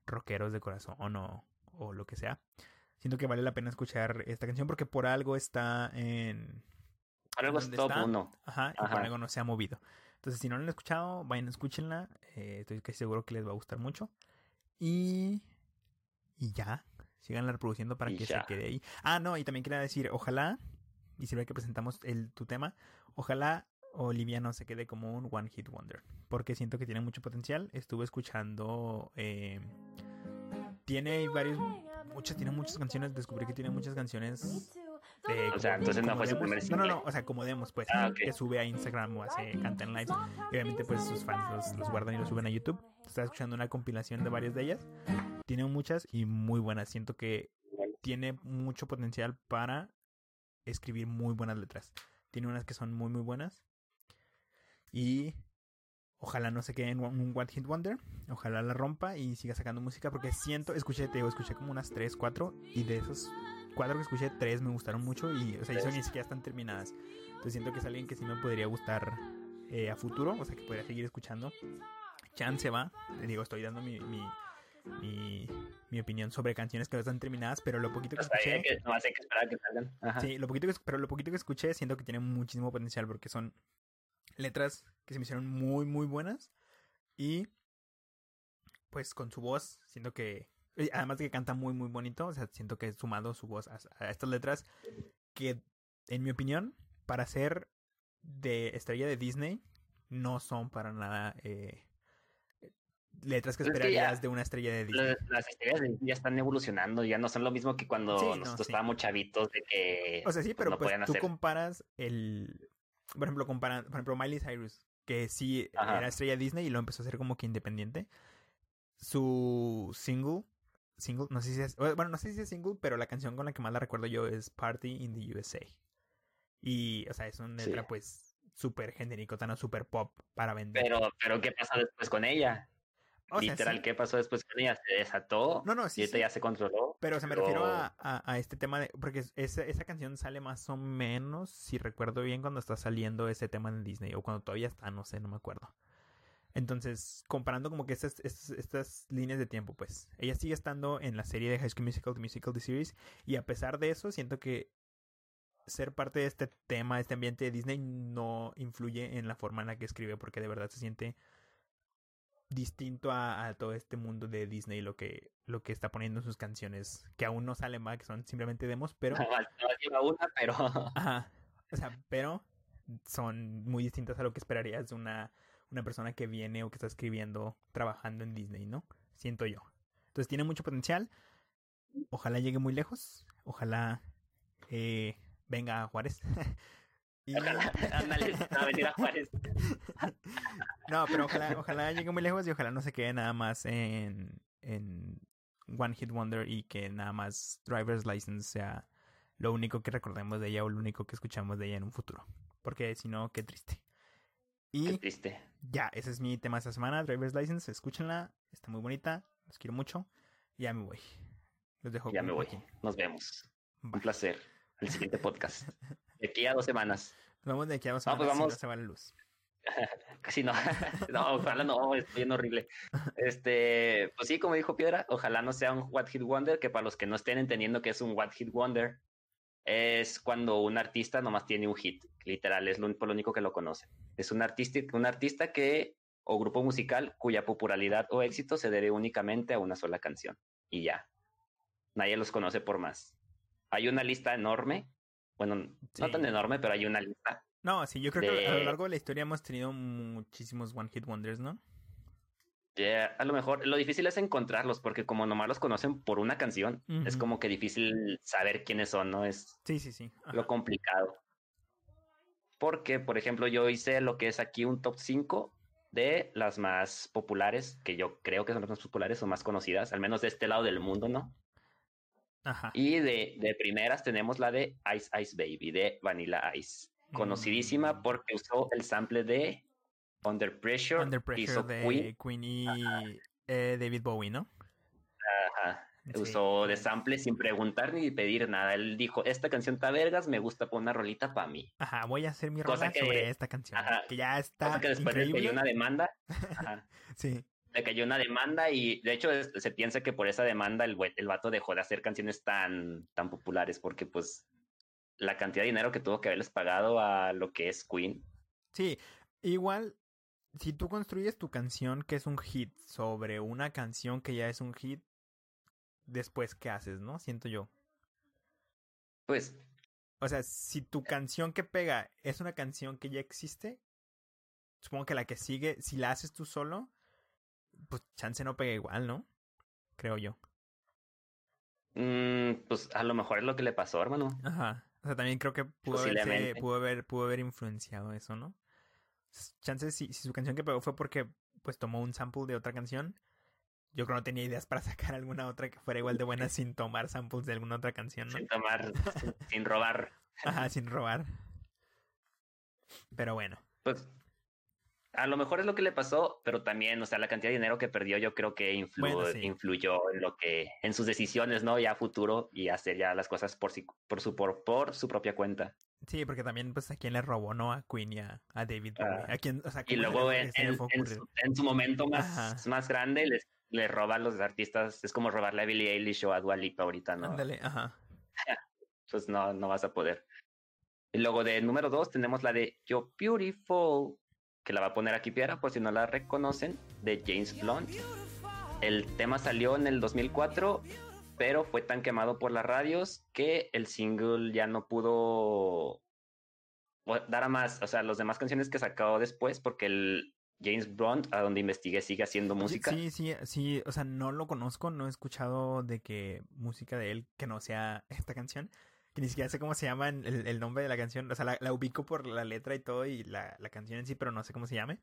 A: rockeros de corazón o, o lo que sea. Siento que vale la pena escuchar esta canción porque por algo está en...
B: Por algo es
A: ¿Dónde
B: top
A: está?
B: uno.
A: Ajá, y por algo no se ha movido. Entonces, si no la han escuchado, vayan, escúchenla. Eh, estoy casi seguro que les va a gustar mucho. Y... Y ya. Síganla reproduciendo para
B: Y
A: que
B: ya.
A: se quede ahí. Ah, no, y también quería decir, ojalá, y sirve que presentamos el, tu tema, ojalá Olivia no se quede como un One Hit Wonder. Porque siento que tiene mucho potencial. Estuve escuchando... eh, tiene varios... Muchas, tiene muchas canciones. Descubrí que tiene muchas canciones Eh,
B: o sea,
A: como-
B: entonces no fue su primer
A: No,
B: single.
A: no, no, o sea, como demos, pues,
B: Ah, ok.
A: que sube a Instagram o hace canta en live. Y obviamente, pues, sus fans los, los guardan y los suben a YouTube. Estaba escuchando una compilación de varias de ellas. Tiene muchas y muy buenas. Siento que tiene mucho potencial para escribir muy buenas letras. Tiene unas que son muy, muy buenas. Y ojalá no se quede en un One Hit Wonder. Ojalá la rompa y siga sacando música. Porque siento, escuché, te digo, escuché como unas 3, 4. Y de esos 4 que escuché, 3 me gustaron mucho. Y, o sea, y son ni siquiera están terminadas. Entonces siento que es alguien que sí me podría gustar eh, a futuro. O sea, que podría seguir escuchando. Chance va. Le digo, estoy dando mi, mi, mi, mi opinión sobre canciones que no están terminadas. Pero lo poquito que
B: ahí
A: escuché.
B: que, nomás hay que esperar que salgan. Ajá.
A: Sí, lo poquito que, pero lo poquito que escuché siento que tiene muchísimo potencial porque son letras que se me hicieron muy, muy buenas. Y pues con su voz, siento que, además de que canta muy, muy bonito, o sea, siento que sumado su voz a, a estas letras, que en mi opinión, para ser de estrella de Disney, no son para nada eh, letras que
B: Es que ya-
A: esperarías de una estrella de Disney.
B: Las, las estrellas de Disney ya están evolucionando, ya no son lo mismo que cuando
A: Sí, no,
B: nosotros
A: sí.
B: estábamos chavitos de que
A: O sea, sí,
B: pues,
A: pero
B: no
A: pues tú
B: hacer.
A: comparas el... Por ejemplo, comparan, por ejemplo, Miley Cyrus, que sí
B: Ajá.
A: era estrella Disney y lo empezó a hacer como que independiente. Su single, single, no sé si es, bueno, no sé si es single, pero la canción con la que más la recuerdo yo es Party in the USA. Y, o sea, es una
B: Sí.
A: letra pues súper genérico, tan súper pop para vender.
B: Pero, pero ¿qué pasó después con ella?
A: O sea,
B: Literal,
A: sí,
B: ¿qué pasó después con ella? ¿Se desató?
A: No, no, sí,
B: ¿Y ahorita
A: sí.
B: ya se controló?
A: Pero o sea, me
B: Pero-
A: refiero a, a, a este tema de. Porque es- esa, esa canción sale más o menos, si recuerdo bien, cuando está saliendo ese tema en Disney. O cuando todavía está, no sé, no me acuerdo. Entonces, comparando como que estas, estas, estas líneas de tiempo, pues. Ella sigue estando en la serie de High School Musical, The Musical, The Series. Y a pesar de eso, siento que ser parte de este tema, este ambiente de Disney, no influye en la forma en la que escribe. Porque de verdad se siente distinto a, a todo este mundo de Disney lo que lo que está poniendo en sus canciones que aún no salen más que son simplemente demos pero
B: una, pero
A: ajá, o sea pero son muy distintas a lo que esperarías de una una persona que viene o que está escribiendo trabajando en Disney no siento yo entonces tiene mucho potencial ojalá llegue muy lejos ojalá eh, venga a Juárez y
B: ojalá, ándale, a venir a Juárez.
A: No, pero ojalá, ojalá llegue muy lejos y ojalá no se quede nada más en, en One Hit Wonder y que nada más Driver's License sea lo único que recordemos de ella o lo único que escuchamos de ella en un futuro. Porque si no, qué triste.
B: Qué triste.
A: Ya, ese es mi tema esta semana, Driver's License, escúchenla, está muy bonita, los quiero mucho. Ya me voy. Los dejo
B: Ya me voy. Nos vemos. Un placer. El siguiente podcast. De aquí a dos semanas.
A: Nos vemos de aquí a dos
B: pues
A: semanas si
B: vamos.
A: no se va la luz.
B: Casi no. no, ojalá no, es bien horrible. Este, pues sí, como dijo Piedra, ojalá no sea un What Hit Wonder, que para los que no estén entendiendo que es un What Hit Wonder, es cuando un artista nomás tiene un hit, literal, es lo, por lo único que lo conoce. Es un artista, un artista que, o grupo musical, cuya popularidad o éxito se debe únicamente a una sola canción. Y ya. Nadie los conoce por más. Hay una lista enorme. Bueno, no tan enorme, pero hay una lista
A: No, sí, yo creo que a lo largo de la historia hemos tenido muchísimos One Hit Wonders, ¿no?
B: Yeah, a lo mejor lo difícil es encontrarlos porque como nomás los conocen por una canción, es como que difícil saber quiénes son, ¿no? Es
A: Sí, sí, sí. Ajá.
B: lo complicado. Porque, por ejemplo, yo hice lo que es aquí un top 5 de las más populares, que yo creo que son las más populares o más conocidas, al menos de este lado del mundo, ¿no?
A: Ajá.
B: Y de, de primeras tenemos la de Ice Ice Baby, de Vanilla Ice. Conocidísima
A: Mm.
B: porque usó el sample de Under Pressure,
A: Under Pressure
B: hizo
A: de
B: Queen.
A: Queen, y eh, David Bowie, ¿no?
B: Ajá.
A: Sí.
B: Usó de sample sin preguntar ni pedir nada. Él dijo, esta canción está vergas, me gusta poner una rolita para mí.
A: Ajá, voy a hacer mi
B: Cosa
A: rola
B: que-
A: sobre esta canción.
B: ajá,
A: Que ya está
B: Cosa que después le
A: increíble.
B: cayó una demanda. Ajá.
A: Sí.
B: Le cayó una demanda y de hecho es- se piensa que por esa demanda el, el vato dejó de hacer canciones tan, tan populares porque pues la cantidad de dinero que tuvo que haberles pagado a lo que es Queen.
A: Sí, igual, si tú construyes tu canción que es un hit sobre una canción que ya es un hit, después, ¿qué haces, no? Siento yo.
B: Pues
A: O sea, si tu canción que pega es una canción que ya existe, supongo que la que sigue, si la haces tú solo, pues chance no pega igual, ¿no? Creo yo.
B: mm, pues a lo mejor es lo que le pasó, hermano.
A: Ajá. O sea, también creo que pudo, pudo, haber, pudo haber influenciado eso, ¿no? Chances, si, si su canción que pegó fue porque pues tomó un sample de otra canción, yo creo que no tenía ideas para sacar alguna otra que fuera igual de buena sin tomar samples de alguna otra canción, ¿no?
B: Sin tomar, sin robar.
A: Ajá, sin robar. Pero bueno.
B: Pues a lo mejor es lo que le pasó, pero también, o sea, la cantidad de dinero que perdió yo creo que influyó en lo que, en sus decisiones, ¿no? Ya a futuro y hacer ya las cosas por, por, su, por, por su propia cuenta.
A: Sí, porque también, pues, a quién le robó, ¿no? A Queen y a, David
B: ah,
A: ¿A quién, o sea,
B: y luego en, su, momento más, más grande les, le roba a los artistas, es como robarle a Billie Eilish o a Dua Lipa ahorita, ¿no?
A: Ándale, ajá.
B: pues no, no vas a poder. Y luego de número dos tenemos la de You're Beautiful, que la va a poner aquí Piera por si no la reconocen, de James Blunt. El tema salió en el 2004, pero fue tan quemado por las radios que el single ya no pudo dar a más, o sea, las demás canciones que sacó después, porque el James Blunt, a donde investigué, sigue haciendo música.
A: Sí, sí, sí, o sea, no lo conozco, no he escuchado de que música de él que no sea esta canción, que ni siquiera sé cómo se llama el, el nombre de la canción, o sea, la, ubico por la letra y todo y la, la, canción en sí, pero no sé cómo se llame.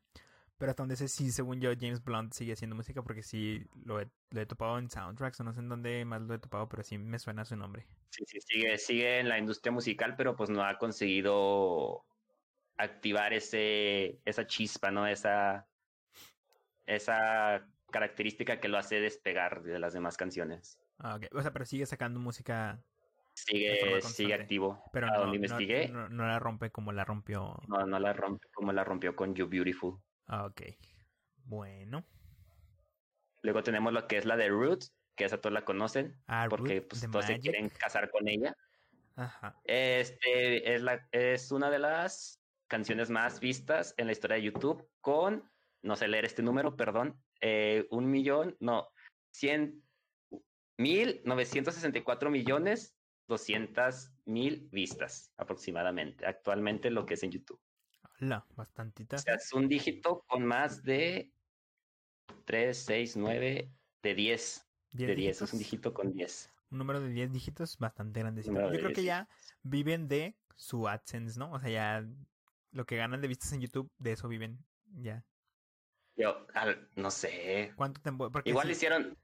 A: Pero hasta donde sé, sí, según yo, James Blunt sigue haciendo música porque sí lo he, lo he topado en soundtracks o no sé en dónde más lo he topado, pero sí me suena su nombre.
B: Sí, sí, sigue, sigue en la industria musical, pero pues no ha conseguido activar ese, esa chispa, ¿no? Esa, esa característica que lo hace despegar de las demás canciones.
A: Ah, O sea, pero sigue sacando música
B: Sigue, sigue activo.
A: Pero no, donde investigué. No, la rompe como la rompió.
B: No, no la rompe como la rompió con You Beautiful.
A: Ah, ok. Bueno.
B: Luego tenemos lo que es la de Roots, que esa todos la conocen. Ah, porque pues, todos se quieren casar con ella. Ajá. Este es la, es una de las canciones más vistas en la historia de YouTube con, no sé leer este número, perdón, eh, un millón, no, cien mil novecientos sesenta y cuatro millones 200 mil vistas aproximadamente, actualmente lo que es en YouTube.
A: Hola, bastantita.
B: O sea, es un dígito con más de 3, 6, 9, de 10. de 10, es un dígito con 10.
A: Un número de 10 dígitos bastante grande. Yo creo que ya viven de su AdSense, ¿no? O sea, ya lo que ganan de vistas en YouTube, de eso viven ya.
B: Yo, no sé.
A: ¿Cuánto tiempo?
B: Igual hicieron,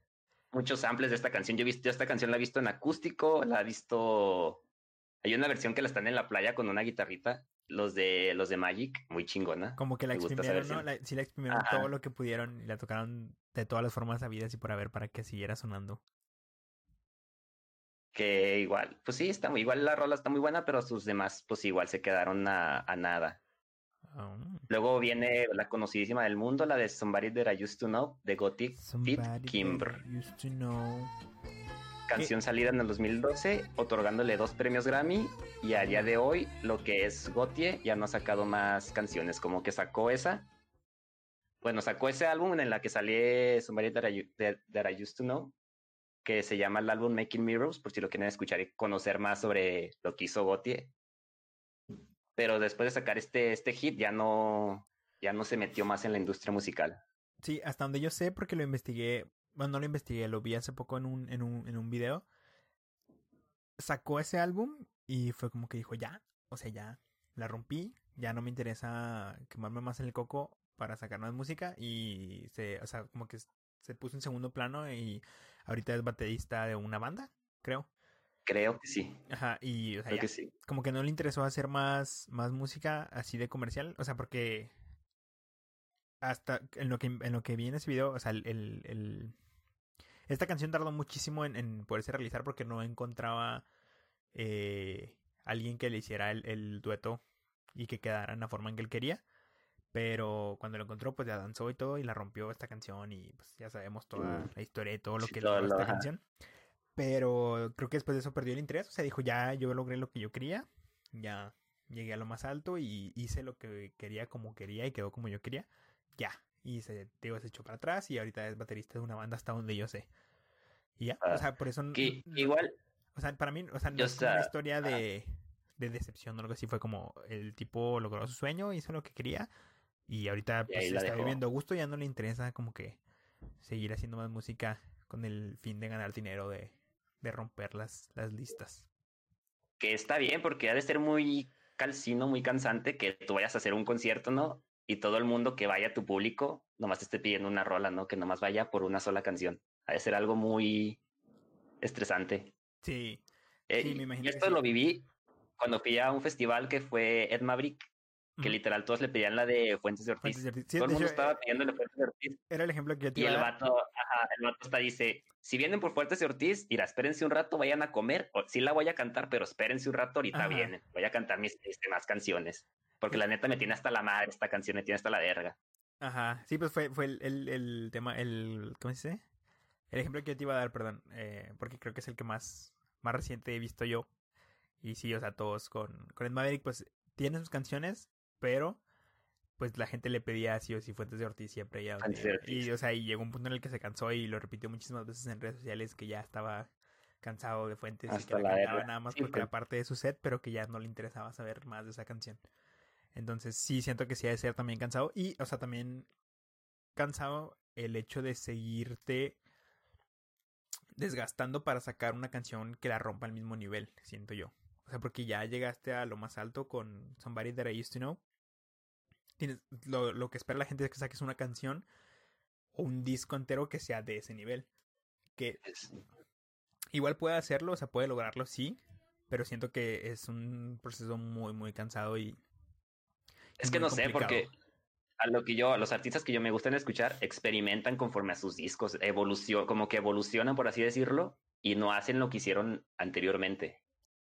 B: muchos samples de esta canción. Yo he visto esta canción, la he visto en acústico, la he visto. Hay una versión que la están en la playa con una guitarrita. Los de los de Magic, muy chingona.
A: Como que la exprimieron, ¿no? sí, la exprimieron todo lo que pudieron y la tocaron de todas las formas habidas y por haber para que siguiera sonando.
B: Que igual, pues sí, está muy, igual la rola está muy buena, pero sus demás, pues igual se quedaron a nada. Oh. Luego viene la conocidísima del mundo, la de Somebody That I Used to Know, de Gothic Fit Kimber. Canción salida en el 2012, otorgándole dos premios Grammy. Y a día de hoy, lo que es Gotye ya no ha sacado más canciones, como que sacó esa. Bueno, sacó ese álbum en la que salió Somebody That I, Used to Know, que se llama el álbum Making Mirrors, por si lo quieren escuchar y conocer más sobre lo que hizo Gotye pero después de sacar este, este hit ya no, ya no se metió más en la industria musical.
A: Sí, hasta donde yo sé, porque lo investigué, bueno, no lo investigué, lo vi hace poco en un, en un, en un video. Sacó ese álbum y fue como que dijo, ya, o sea, ya la rompí, ya no me interesa quemarme más en el coco para sacar más música y se, o sea, como que se puso en segundo plano y ahorita es baterista de una banda, creo.
B: Creo que sí.
A: Ajá, y o sea, como que no le interesó hacer más, más música así de comercial, o sea, porque hasta en lo que, en lo que vi en ese video, o sea, el, el, esta canción tardó muchísimo en, en, poderse realizar porque no encontraba eh, alguien que le hiciera el, el, dueto y que quedara en la forma en que él quería. Pero cuando lo encontró, pues ya danzó y todo y la rompió esta canción y pues ya sabemos toda mm. la historia y todo lo que le esta canción. Pero creo que después de eso perdió el interés. O sea, dijo, ya yo logré lo que yo quería. Ya llegué a lo más alto y hice lo que quería como quería y quedó como yo quería. Ya. Y se, digo, se echó para atrás y ahorita es baterista de una banda hasta donde yo sé. Y ya, o ah, sea, por eso...
B: igual...
A: O sea, para mí, o sea, no es una historia de, de decepción o algo así. Fue como el tipo logró su sueño, hizo lo que quería y ahorita pues, está viviendo a gusto y ya no le interesa como que seguir haciendo más música con el fin de ganar dinero de, de romper las, las listas.
B: que está bien porque ha de ser muy calcino, muy cansante que tú vayas a hacer un concierto, ¿no? Y todo el mundo que vaya a tu público nomás te esté pidiendo una rola, ¿no? Que nomás vaya por una sola canción. Ha de ser algo muy estresante.
A: Sí.
B: Eh,
A: sí, me imagino.
B: esto lo viví cuando fui a un festival que fue Ed Maverick, que literal todos le pedían la de Fuentes de Ortiz.
A: Fuentes de Ortiz. Sí,
B: Todo el mundo
A: hecho,
B: estaba
A: eh,
B: pidiéndole Fuentes de Ortiz.
A: Era el ejemplo que yo te
B: Y el vato, ajá, el vato está dice, si vienen por Fuertes de Ortiz, irá, espérense un rato, vayan a comer, o, sí la voy a cantar, pero espérense un rato, ahorita
A: Ajá.
B: vienen, voy a cantar mis mis demás canciones. Porque la neta me tiene hasta la madre, esta canción me tiene hasta la verga.
A: Ajá, sí, pues fue, fue el, el, el tema, el, ¿cómo se dice? El ejemplo que yo te iba a dar, perdón, eh, porque creo que es el que más, más reciente he visto yo. Y sí, o sea, todos con, con Ed Maverick, pues tiene sus canciones, pero pues la gente le pedía sí o sí Fuentes de Ortiz siempre. Y, o sea, y llegó un punto en el que se cansó y lo repitió muchísimas veces en redes sociales que ya estaba cansado de Fuentes y que la
B: la
A: cantaba nada más porque era parte de su set, pero que ya no le interesaba saber más de esa canción. Entonces sí siento que sí ha de ser también cansado. Y, o sea, también cansado el hecho de seguirte desgastando para sacar una canción que la rompa al mismo nivel, siento yo. O sea, porque ya llegaste a lo más alto con Somebody That I Used to Know. Tienes, lo, lo que espera la gente es que saques una canción o un disco entero que sea de ese nivel. Que
B: Es-
A: igual puede hacerlo, o sea, puede lograrlo, sí. Pero siento que es un proceso muy, muy cansado y...
B: Es que no sé, porque a lo que yo, a los artistas que yo me gustan escuchar, experimentan conforme a sus discos, evolución, como que evolucionan, por así decirlo, y no hacen lo que hicieron anteriormente.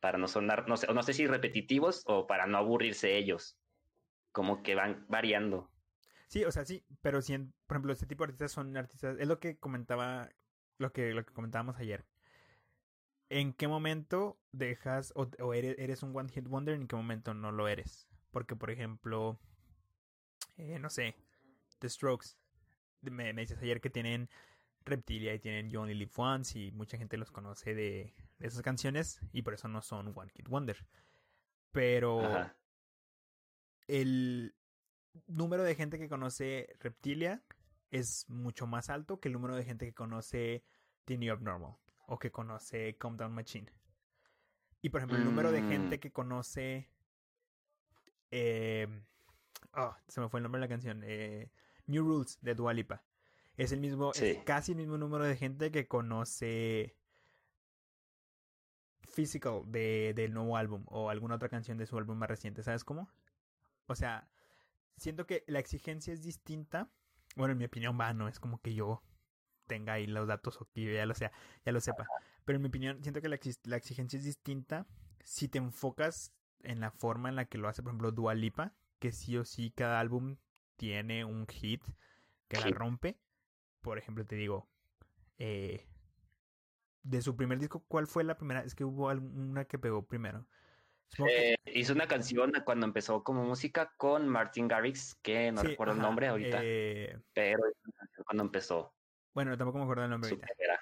B: Para no sonar, no sé, no sé si repetitivos o para no aburrirse ellos. Como que van variando.
A: Sí, o sea, sí, pero si, en- por ejemplo, este tipo de artistas son artistas, es lo que comentaba, lo que, lo que comentábamos ayer. ¿En qué momento dejas o, o eres, eres un one hit wonder? ¿En qué momento no lo eres? Porque, por ejemplo, eh, no sé, The Strokes, me, me dices ayer que tienen Reptilia y tienen You Only Live Once y mucha gente los conoce de, de esas canciones y por eso no son one hit wonder. Pero
B: Ajá.
A: El número de gente que conoce Reptilia es mucho más alto que el número de gente que conoce The New Abnormal o que conoce Calm Down Machine. Y por ejemplo, el número de
B: Mm.
A: gente que conoce. Eh, oh, se me fue el nombre de la canción. eh, New Rules de Dua Lipa. Es el mismo, es casi el mismo número de gente que conoce Physical de, del nuevo álbum o alguna otra canción de su álbum más reciente. ¿Sabes cómo? O sea, siento que la exigencia es distinta. Bueno, en mi opinión, va, no es como que yo tenga ahí los datos o que ya lo sea, ya lo sepa. Pero en mi opinión, siento que la, la exigencia es distinta si te enfocas en la forma en la que lo hace, por ejemplo, Dua Lipa, que sí o sí cada álbum tiene un hit que la rompe. Por ejemplo, te digo, eh, de su primer disco, ¿cuál fue la primera? Es que hubo alguna que pegó primero.
B: Eh, hizo una canción cuando empezó como música con Martin Garrix, que no
A: sí,
B: recuerdo el nombre ahorita,
A: eh,
B: pero cuando empezó
A: bueno, tampoco me acuerdo el nombre ahorita.
B: carrera.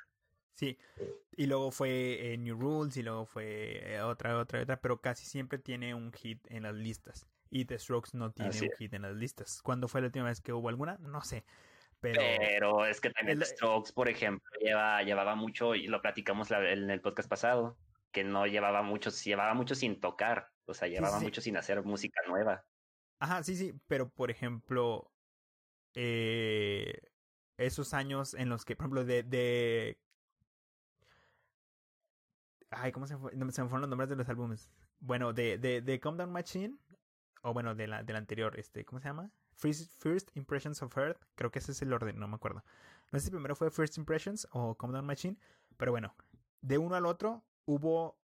A: Sí. Y luego fue eh, New Rules y luego fue eh, otra, otra, otra, pero casi siempre tiene un hit en las listas. Y The Strokes no tiene
B: Así
A: un hit en las listas. ¿Cuándo fue la última vez que hubo alguna? No sé. Pero,
B: Pero es que también
A: el-
B: Strokes, por ejemplo, lleva, llevaba mucho, y lo platicamos la- en el podcast pasado, que no llevaba mucho, llevaba mucho sin tocar, o sea, llevaba
A: sí.
B: mucho sin hacer música nueva.
A: ajá, sí, sí, pero por ejemplo, eh, esos años en los que, por ejemplo, de, de... Ay, ¿cómo se fue? No, se me fueron los nombres de los álbumes. Bueno, de, de, de Calm Down Machine, o bueno, de la, del anterior, este, ¿cómo se llama? First, First Impressions of Earth, creo que ese es el orden, no me acuerdo. No sé si primero fue First Impressions o Calm Down Machine, pero bueno, de uno al otro hubo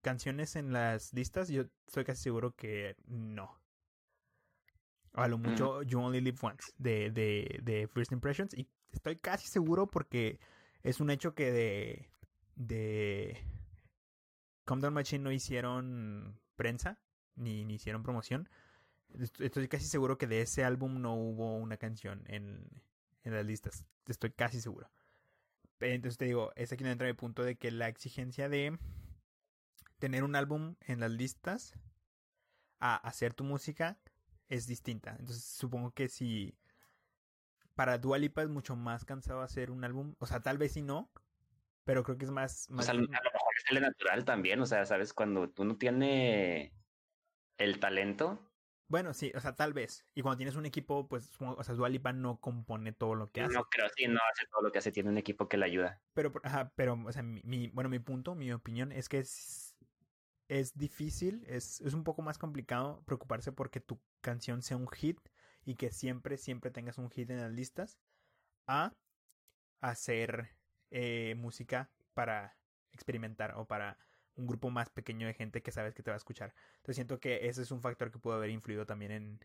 A: canciones en las listas, yo estoy casi seguro que no. A lo mucho You Only Live Once de, de, de First Impressions. Y estoy casi seguro porque es un hecho que de, de Calm Down Machine no hicieron prensa ni, ni hicieron promoción. Est- Estoy casi seguro que de ese álbum no hubo una canción en, en las listas. Estoy casi seguro. Entonces te digo, es aquí donde entra mi punto de que la exigencia de tener un álbum en las listas a hacer tu música es distinta. Entonces supongo que si para Dua Lipa es mucho más cansado hacer un álbum, o sea, tal vez sí no, pero creo que es más, más
B: Pues a, lo a lo mejor sale natural también, o sea, sabes, cuando uno tiene el talento.
A: Bueno, sí, o sea, tal vez. Y cuando tienes un equipo, pues, o sea, Dualipa no compone todo lo que hace.
B: No creo, sí, no hace todo lo que hace, tiene un equipo que le ayuda.
A: Pero, ajá, pero, o sea, mi, bueno, mi punto, mi opinión es que es, es difícil, es, es un poco más complicado preocuparse porque tu canción sea un hit y que siempre, siempre tengas un hit en las listas a hacer eh, música para experimentar o para un grupo más pequeño de gente que sabes que te va a escuchar. Entonces siento que ese es un factor que pudo haber influido también en,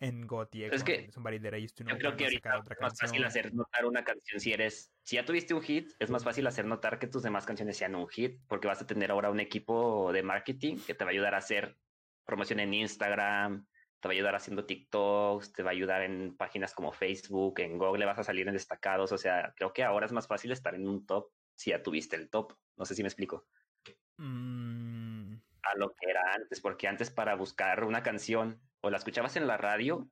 A: en Gotti.
B: Es que yo creo que ahorita es más fácil hacer notar una canción si eres, si ya tuviste un hit, es más fácil hacer notar que tus demás canciones sean un hit, porque vas a tener ahora un equipo de marketing que te va a ayudar a hacer promoción en Instagram, te va a ayudar haciendo TikToks, te va a ayudar en páginas como Facebook, en Google vas a salir en destacados, o sea, creo que ahora es más fácil estar en un top si ya tuviste el top. No sé si me explico.
A: Mm.
B: A lo que era antes, porque antes para buscar una canción o la escuchabas en la radio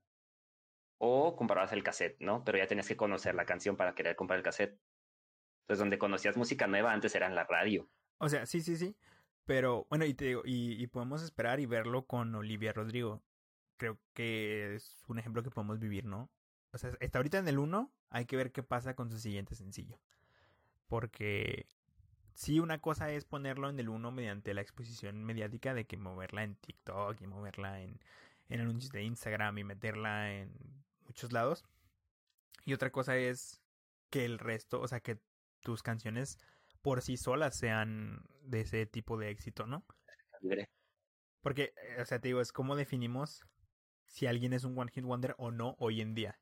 B: o comprabas el cassette, ¿no? Pero ya tenías que conocer la canción para querer comprar el cassette. Entonces, donde conocías música nueva antes era en la radio.
A: O sea, sí, sí, sí. Pero bueno, y te digo, y, y podemos esperar y verlo con Olivia Rodrigo creo que es un ejemplo que podemos vivir, ¿no? O sea, está ahorita en el 1, hay que ver qué pasa con su siguiente sencillo. Porque sí, una cosa es ponerlo en el 1 mediante la exposición mediática de que moverla en TikTok y moverla en, en anuncios de Instagram y meterla en muchos lados. Y otra cosa es que el resto, o sea, que tus canciones por sí solas sean de ese tipo de éxito, ¿no? Porque, eh, o sea, te digo, es como definimos si alguien es un One Hit Wonder o no hoy en día.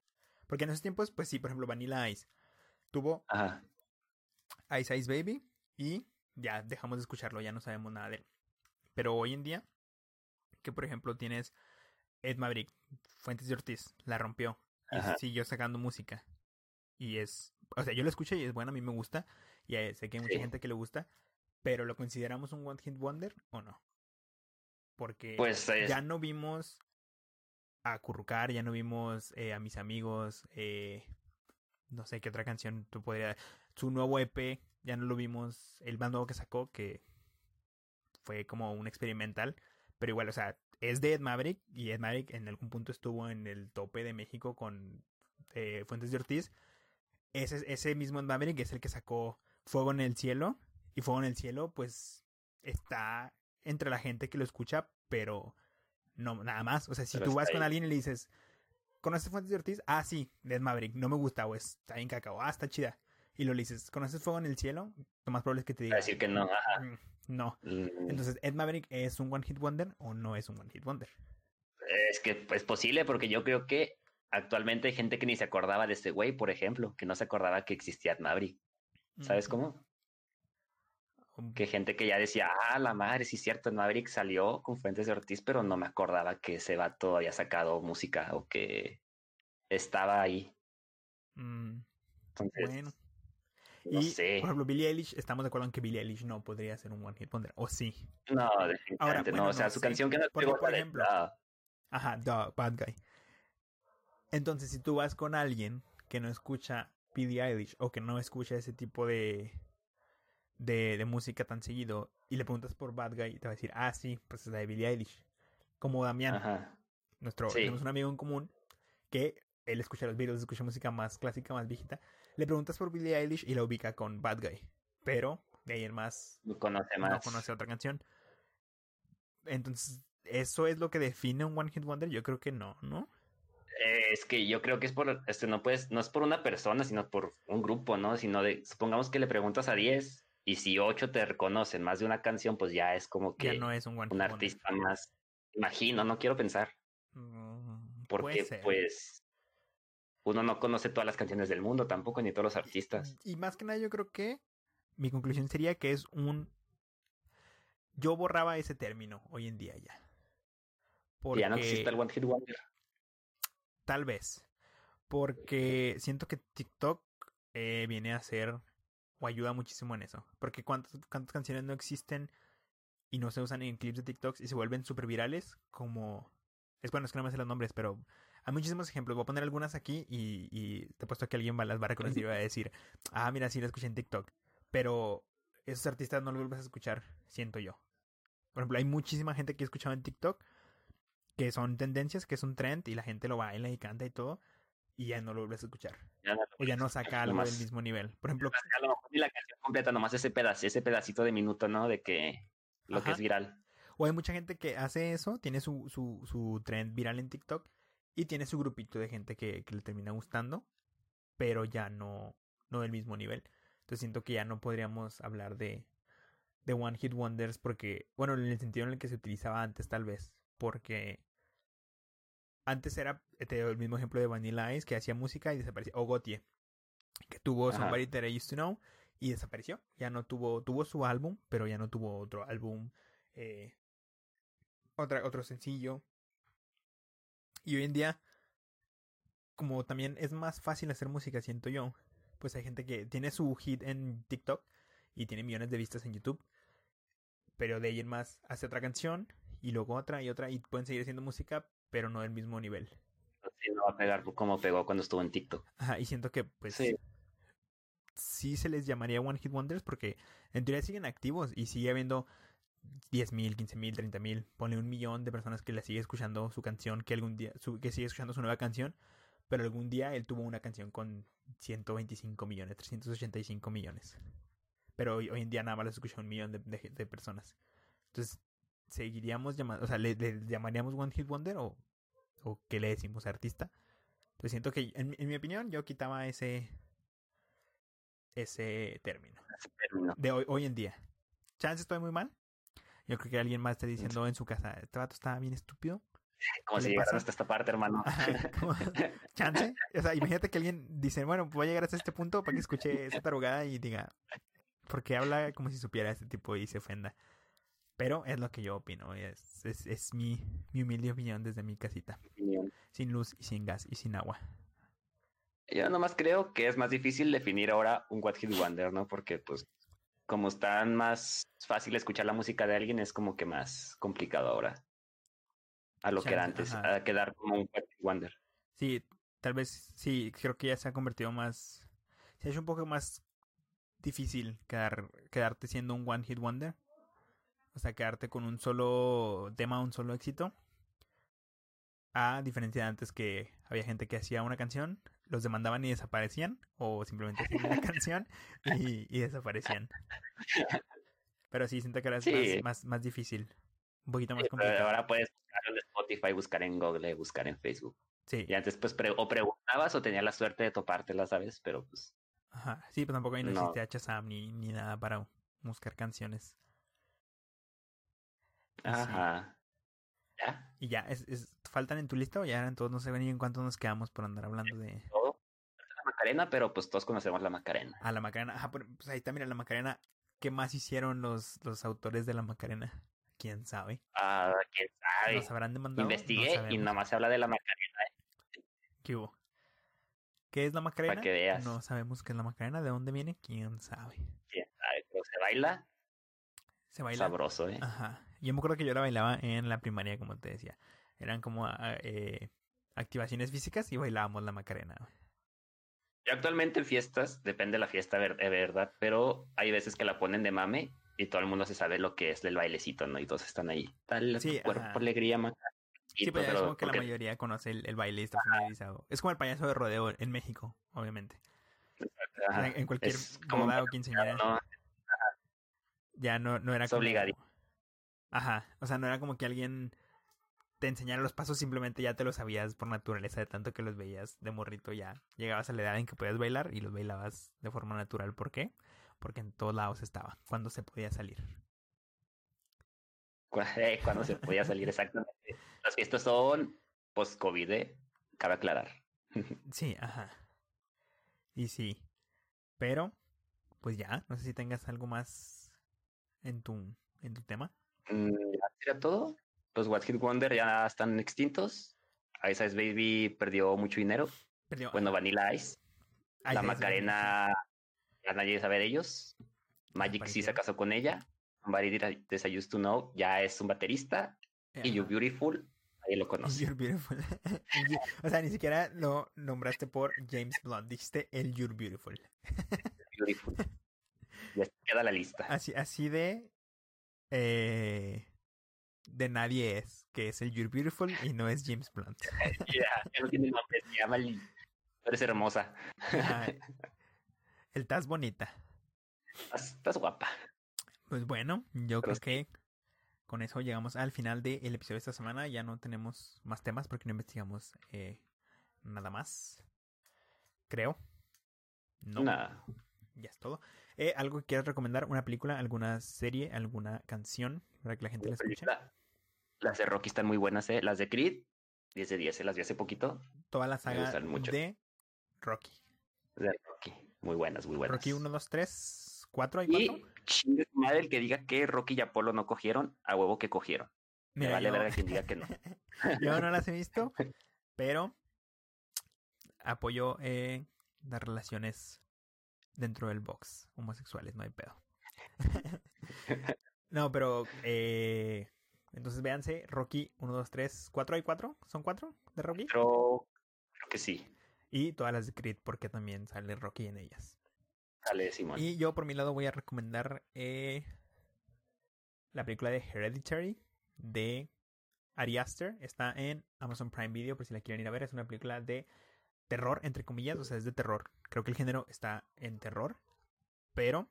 A: Porque en esos tiempos, pues sí, por ejemplo, Vanilla Ice tuvo Ice Ice Baby y ya dejamos de escucharlo, ya no sabemos nada de él. Pero hoy en día, que por ejemplo tienes Ed Maverick, Fuentes de Ortiz, la rompió y siguió sacando música. Y es, o sea, yo lo escuché y es buena, a mí me gusta. Y sé que hay mucha gente que le gusta, pero ¿lo consideramos un One Hit Wonder o no? Porque
B: pues
A: ya no vimos a Currucar, ya no vimos eh, a mis amigos, eh, no sé qué otra canción tú podrías... Su nuevo EP, ya no lo vimos, el más nuevo que sacó, que fue como un experimental, pero igual, o sea, es de Ed Maverick y Ed Maverick en algún punto estuvo en el tope de México con eh, Fuentes de Ortiz. Ese, ese mismo Ed Maverick es el que sacó Fuego en el Cielo y Fuego en el Cielo pues está entre la gente que lo escucha, pero no, nada más. O sea, si tú vas con alguien y le dices, ¿conoces Fuentes de Ortiz? Ah, sí, Ed Maverick, no me gusta, o está bien cacao, ah, está chida. Y lo le dices, ¿conoces Fuego en el Cielo? Lo más probable es que te diga.
B: decir que no, ajá.
A: Mm, no. Mm. Entonces, ¿Ed Maverick es un One Hit Wonder o no es un One Hit Wonder?
B: Es que es posible, porque yo creo que actualmente hay gente que ni se acordaba de este güey, por ejemplo, que no se acordaba que existía Ed Maverick. ¿Sabes cómo? que gente que ya decía, ah, la madre, sí es cierto, Maverick salió con Fuentes de Ortiz, pero no me acordaba que ese vato había sacado música o que estaba ahí.
A: Mm, bueno. No sé. Por ejemplo, Billie Eilish, estamos de acuerdo en que Billie Eilish no podría ser un One Hit Wonder, ¿o sí?
B: No, definitivamente no. O sea, su canción que no
A: por, por ejemplo. Ajá, The Bad Guy. Entonces, si tú vas con alguien que no escucha Billie Eilish o que no escucha ese tipo de, de, de, música tan seguido y le preguntas por Bad Guy te va a decir, ah, sí, pues es la de Billie Eilish. Como Damián. Nuestro, Tenemos un amigo en común que él escucha los videos, escucha música más clásica, más viejita. Le preguntas por Billie Eilish y la ubica con Bad Guy. Pero de ahí en más
B: no conoce más.
A: No conoce otra canción. Entonces, ¿eso es lo que define un One Hit Wonder? Yo creo que no, ¿no?
B: es que yo creo que es por, este, no puedes, no es por una persona, sino por un grupo, ¿no? Sino de, supongamos que le preguntas a 10 y si ocho te reconocen más de una canción, pues ya es como que
A: no es un,
B: un artista más. Imagino, no quiero pensar. Mm, porque pues uno no conoce todas las canciones del mundo tampoco, ni todos los artistas.
A: Y, más que nada yo creo que mi conclusión sería que es un... Yo borraba ese término hoy en día ya.
B: Porque... Ya no existe el One Hit Wonder.
A: Tal vez. Porque siento que TikTok eh, viene a ser o ayuda muchísimo en eso. Porque cuántas, cuántas canciones no existen y no se usan en clips de TikToks y se vuelven súper virales, como... Es bueno, es que no me sé los nombres, pero hay muchísimos ejemplos. Voy a poner algunas aquí y, te he puesto que alguien va, las va a reconocer y va a decir, ah, mira, sí la escuché en TikTok. Pero esos artistas no los vuelves a escuchar, siento yo. Por ejemplo, hay muchísima gente que he escuchado en TikTok que son tendencias, que es un trend y la gente lo baila y canta y todo y ya no lo vuelves a escuchar. o ya no saca algo del mismo nivel. Por ejemplo,
B: a lo mejor ni la canción completa, nomás ese pedacito, ese pedacito de minuto, ¿no? De que lo que es viral.
A: O hay mucha gente que hace eso, tiene su, su, su trend viral en TikTok y tiene su grupito de gente que, que le termina gustando, pero ya no, no del mismo nivel. Entonces siento que ya no podríamos hablar de, de One Hit Wonders porque, bueno, en el sentido en el que se utilizaba antes tal vez, porque antes era el mismo ejemplo de Vanilla Ice que hacía música y desapareció, o Gautier, que tuvo Somebody That I Used to Know y desapareció, ya no tuvo, tuvo su álbum, pero ya no tuvo otro álbum, eh, otra, otro sencillo. Y hoy en día, como también es más fácil hacer música, siento yo, pues hay gente que tiene su hit en TikTok y tiene millones de vistas en YouTube, pero de ahí en más hace otra canción y luego otra y otra y pueden seguir haciendo música, pero no del mismo nivel.
B: Sí, no va a pegar como pegó cuando estuvo en TikTok.
A: Ajá, y siento que pues sí. sí se les llamaría One Hit Wonders porque en teoría siguen activos y sigue habiendo 10.000, 15.000, 30.000, pone un millón de personas que le sigue escuchando su canción, que algún día, su, que sigue escuchando su nueva canción, pero algún día él tuvo una canción con 125 millones, 385 millones. Pero hoy, hoy en día nada más lo escucha un millón de, de, personas. Entonces, ¿seguiríamos llamando, o sea, ¿le, llamaríamos One Hit Wonder o, o qué le decimos artista? Pues siento que, en, en mi opinión, yo quitaba ese ese término. De hoy, hoy en día. Chance estoy muy mal. Yo creo que alguien más está diciendo en su casa, este vato está bien estúpido.
B: Como si llegaras hasta esta parte, hermano.
A: chance. O sea, imagínate que alguien dice, bueno, voy a llegar hasta este punto para que escuche esa tarugada y diga, porque habla como si supiera este tipo y se ofenda. Pero es lo que yo opino. Es, es, es mi, mi humilde opinión desde mi casita. Sin luz y sin gas y sin agua.
B: Yo nomás creo que es más difícil definir ahora un What Hit Wonder, ¿no? Porque pues como está más fácil escuchar la música de alguien, es como que más complicado ahora. A lo que era antes, a quedar como un Wonder.
A: Sí, tal vez sí, creo que ya se ha convertido más. Se ha hecho un poco más difícil quedar, quedarte siendo un One Hit Wonder. O sea, quedarte con un solo tema, un solo éxito. A diferencia de antes que había gente que hacía una canción, los demandaban y desaparecían, o simplemente hacían una canción y, y, desaparecían. Pero sí, siento que ahora es más, más, difícil. Un poquito más complicado.
B: ahora puedes buscar en Spotify, buscar en Google, buscar en Facebook. Sí. Y antes, pues, o preguntabas o tenías la suerte de topártela, ¿sabes? Pero pues.
A: Ajá. Sí, pues tampoco ahí no, existe HSAM ni, ni nada para buscar canciones.
B: Ajá.
A: Y ya, es, es, ¿faltan en tu lista o ya eran todos? No sé ni en cuánto nos quedamos por andar hablando de...
B: Todo. La Macarena, pero pues todos conocemos la Macarena.
A: Ah, la Macarena. Ajá, pues ahí está, mira, la Macarena. ¿Qué más hicieron los, los autores de la Macarena? ¿Quién sabe?
B: Ah, ¿quién sabe?
A: ¿Nos habrán demandado?
B: Investigué y nada más se habla de la Macarena. ¿eh?
A: ¿Qué hubo? ¿Qué es la Macarena? Para que veas. No sabemos qué es la Macarena. ¿De dónde viene? ¿Quién sabe?
B: ¿Quién sabe? Pero se baila.
A: Se baila.
B: Sabroso, ¿eh?
A: Ajá. Yo me acuerdo que yo la bailaba en la primaria, como te decía. Eran como ah, eh, activaciones físicas y bailábamos la Macarena.
B: Yo actualmente en fiestas, depende de la fiesta, de verdad, pero hay veces que la ponen de mame y todo el mundo se sabe lo que es del bailecito, ¿no? Y todos están ahí. Tal sí, cuerpo, alegría,
A: Sí, pero es como que la mayoría conoce el, baile y está familiarizado. Es como el payaso de rodeo en México, obviamente. En cualquier boda o quinceañera. No, ya no, no era como... Ajá, o sea, no era como que alguien te enseñara los pasos, simplemente ya te los sabías por naturaleza, de tanto que los veías de morrito ya. Llegabas a la edad en que podías bailar y los bailabas de forma natural. ¿Por qué? Porque en todos lados estaba, cuando se podía salir.
B: Eh, cuando se podía salir, exactamente. Las fiestas son post-COVID, ¿eh? cabe aclarar.
A: Sí, ajá. Y sí. Pero, pues ya, no sé si tengas algo más en tu, en tu tema.
B: Mm, ya todo. Los What Hit Wonder ya están extintos. Ice Ice Baby perdió mucho dinero. Bueno, Vanilla Ice. la Macarena, ya nadie sabe de ellos. Magic sí se casó con ella. Somebody That I Used to Know ya es un baterista. Y You Beautiful, ahí lo conoce.
A: You're Beautiful. o sea, ni siquiera lo nombraste por James Blunt. Dijiste el You're Beautiful.
B: beautiful. Ya queda la lista.
A: Así, así de. Eh, de nadie es, que es el You're Beautiful y no es James Blunt.
B: ya, no tiene nombre, se llama el... Eres hermosa.
A: el Taz bonita.
B: Estás, guapa.
A: Pues bueno, yo creo que con eso llegamos al final del episodio de esta semana. Ya no tenemos más temas porque no investigamos eh, nada más. Creo. No.
B: Nada.
A: Ya es todo. Eh, ¿Algo que quieras recomendar? ¿Una película, alguna serie, alguna canción para que la gente la escuche?
B: Las de Rocky están muy buenas, ¿eh? Las de Creed, 10 de 10, ¿eh? las vi hace poquito.
A: Toda la saga de Rocky.
B: De Rocky. Muy buenas, muy buenas.
A: Rocky 1, 2, 3, 4 hay 4.
B: Y madre el que diga que Rocky y Apolo no cogieron, a huevo que cogieron. Me vale verga quien diga que no.
A: yo no las he visto, pero apoyo eh, las relaciones dentro del box homosexuales, no hay pedo. no, pero eh, entonces véanse, Rocky 1, 2, 3, 4 hay 4, ¿son 4 de Rocky?
B: Creo, creo que sí.
A: Y todas las de Creed, porque también sale Rocky en ellas.
B: Sale Simón.
A: Y yo por mi lado voy a recomendar eh, la película de Hereditary de Ari Aster. Está en Amazon Prime Video por si la quieren ir a ver. Es una película de terror, entre comillas, o sea, es de terror. Creo que el género está en terror, pero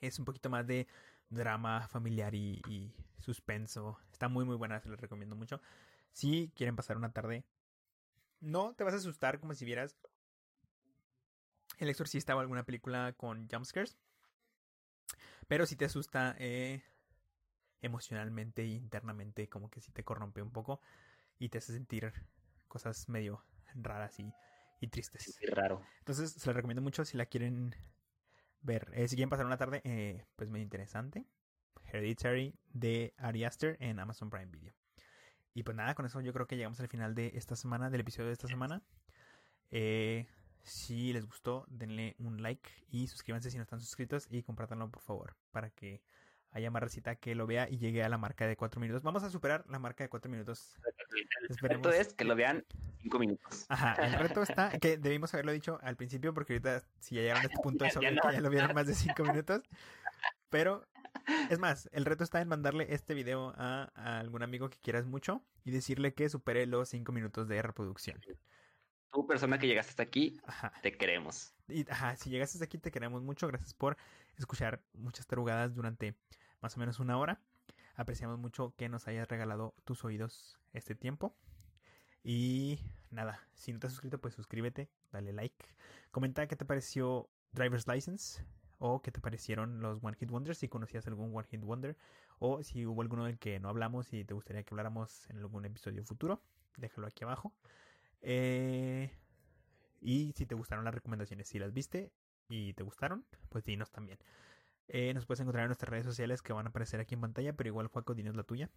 A: es un poquito más de drama familiar y, suspenso. Está muy, muy buena, se la recomiendo mucho. Si quieren pasar una tarde, no te vas a asustar como si vieras El Exorcista o alguna película con jumpscares, pero si te asusta eh, emocionalmente e internamente, como que si te corrompe un poco y te hace sentir cosas medio raras y, y tristes.
B: Sí, raro.
A: Entonces, se la recomiendo mucho si la quieren ver. Eh, si quieren pasar una tarde, eh, pues muy interesante. Hereditary de Ari Aster en Amazon Prime Video. Y pues nada, con eso yo creo que llegamos al final de esta semana, del episodio de esta semana. Eh, si les gustó, denle un like y suscríbanse si no están suscritos y compártanlo por favor para que haya más recita que lo vea y llegue a la marca de 4 minutos. Vamos a superar la marca de 4 minutos.
B: El reto es que lo vean 5 minutos.
A: Ajá, el reto está, que debimos haberlo dicho al principio porque ahorita si ya llegaron a este punto es obvio que ya lo vieron más de 5 minutos. Pero es más, el reto está en mandarle este video a, algún amigo que quieras mucho y decirle que supere los 5 minutos de reproducción.
B: Tú, persona que llegaste hasta aquí, te queremos.
A: Y, ajá, si llegaste hasta aquí, te queremos mucho. Gracias por escuchar muchas tarugadas durante más o menos una hora. Apreciamos mucho que nos hayas regalado tus oídos este tiempo. Y nada, si no te has suscrito, pues suscríbete, dale like. Comenta qué te pareció Driver's License o qué te parecieron los One Hit Wonders, si conocías algún One Hit Wonder o si hubo alguno del que no hablamos y te gustaría que habláramos en algún episodio futuro, déjalo aquí abajo. Eh, y si te gustaron las recomendaciones, si las viste y te gustaron, pues dinos también. Eh, nos puedes encontrar en nuestras redes sociales que van a aparecer aquí en pantalla, pero igual, Juaco, dinos la tuya.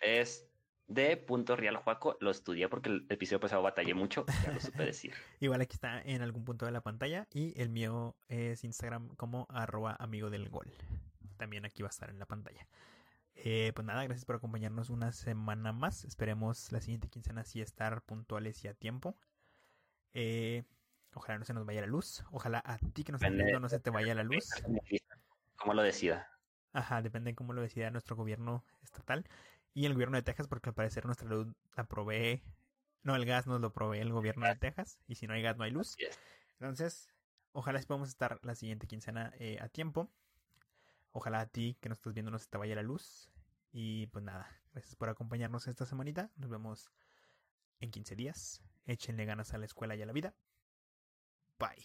B: Es de punto real Juaco, lo estudié porque el episodio pasado batallé mucho, ya lo supe decir.
A: igual aquí está en algún punto de la pantalla y el mío es Instagram como arroba amigo del gol. También aquí va a estar en la pantalla. Eh, pues nada, gracias por acompañarnos una semana más. Esperemos la siguiente quincena sí estar puntuales y a tiempo. Eh, Ojalá no se nos vaya la luz. Ojalá a ti que nos estás viendo no se te vaya la luz.
B: Como lo decida.
A: Ajá, depende de cómo lo decida nuestro gobierno estatal. Y el gobierno de Texas, porque al parecer nuestra luz la provee. No, el gas nos lo provee el gobierno de Texas. Y si no hay gas, no hay luz. Entonces, ojalá podamos estar la siguiente quincena eh, a tiempo. Ojalá a ti que nos estás viendo no se te vaya la luz. Y pues nada, gracias por acompañarnos esta semanita. Nos vemos en 15 días. Échenle ganas a la escuela y a la vida. Bye.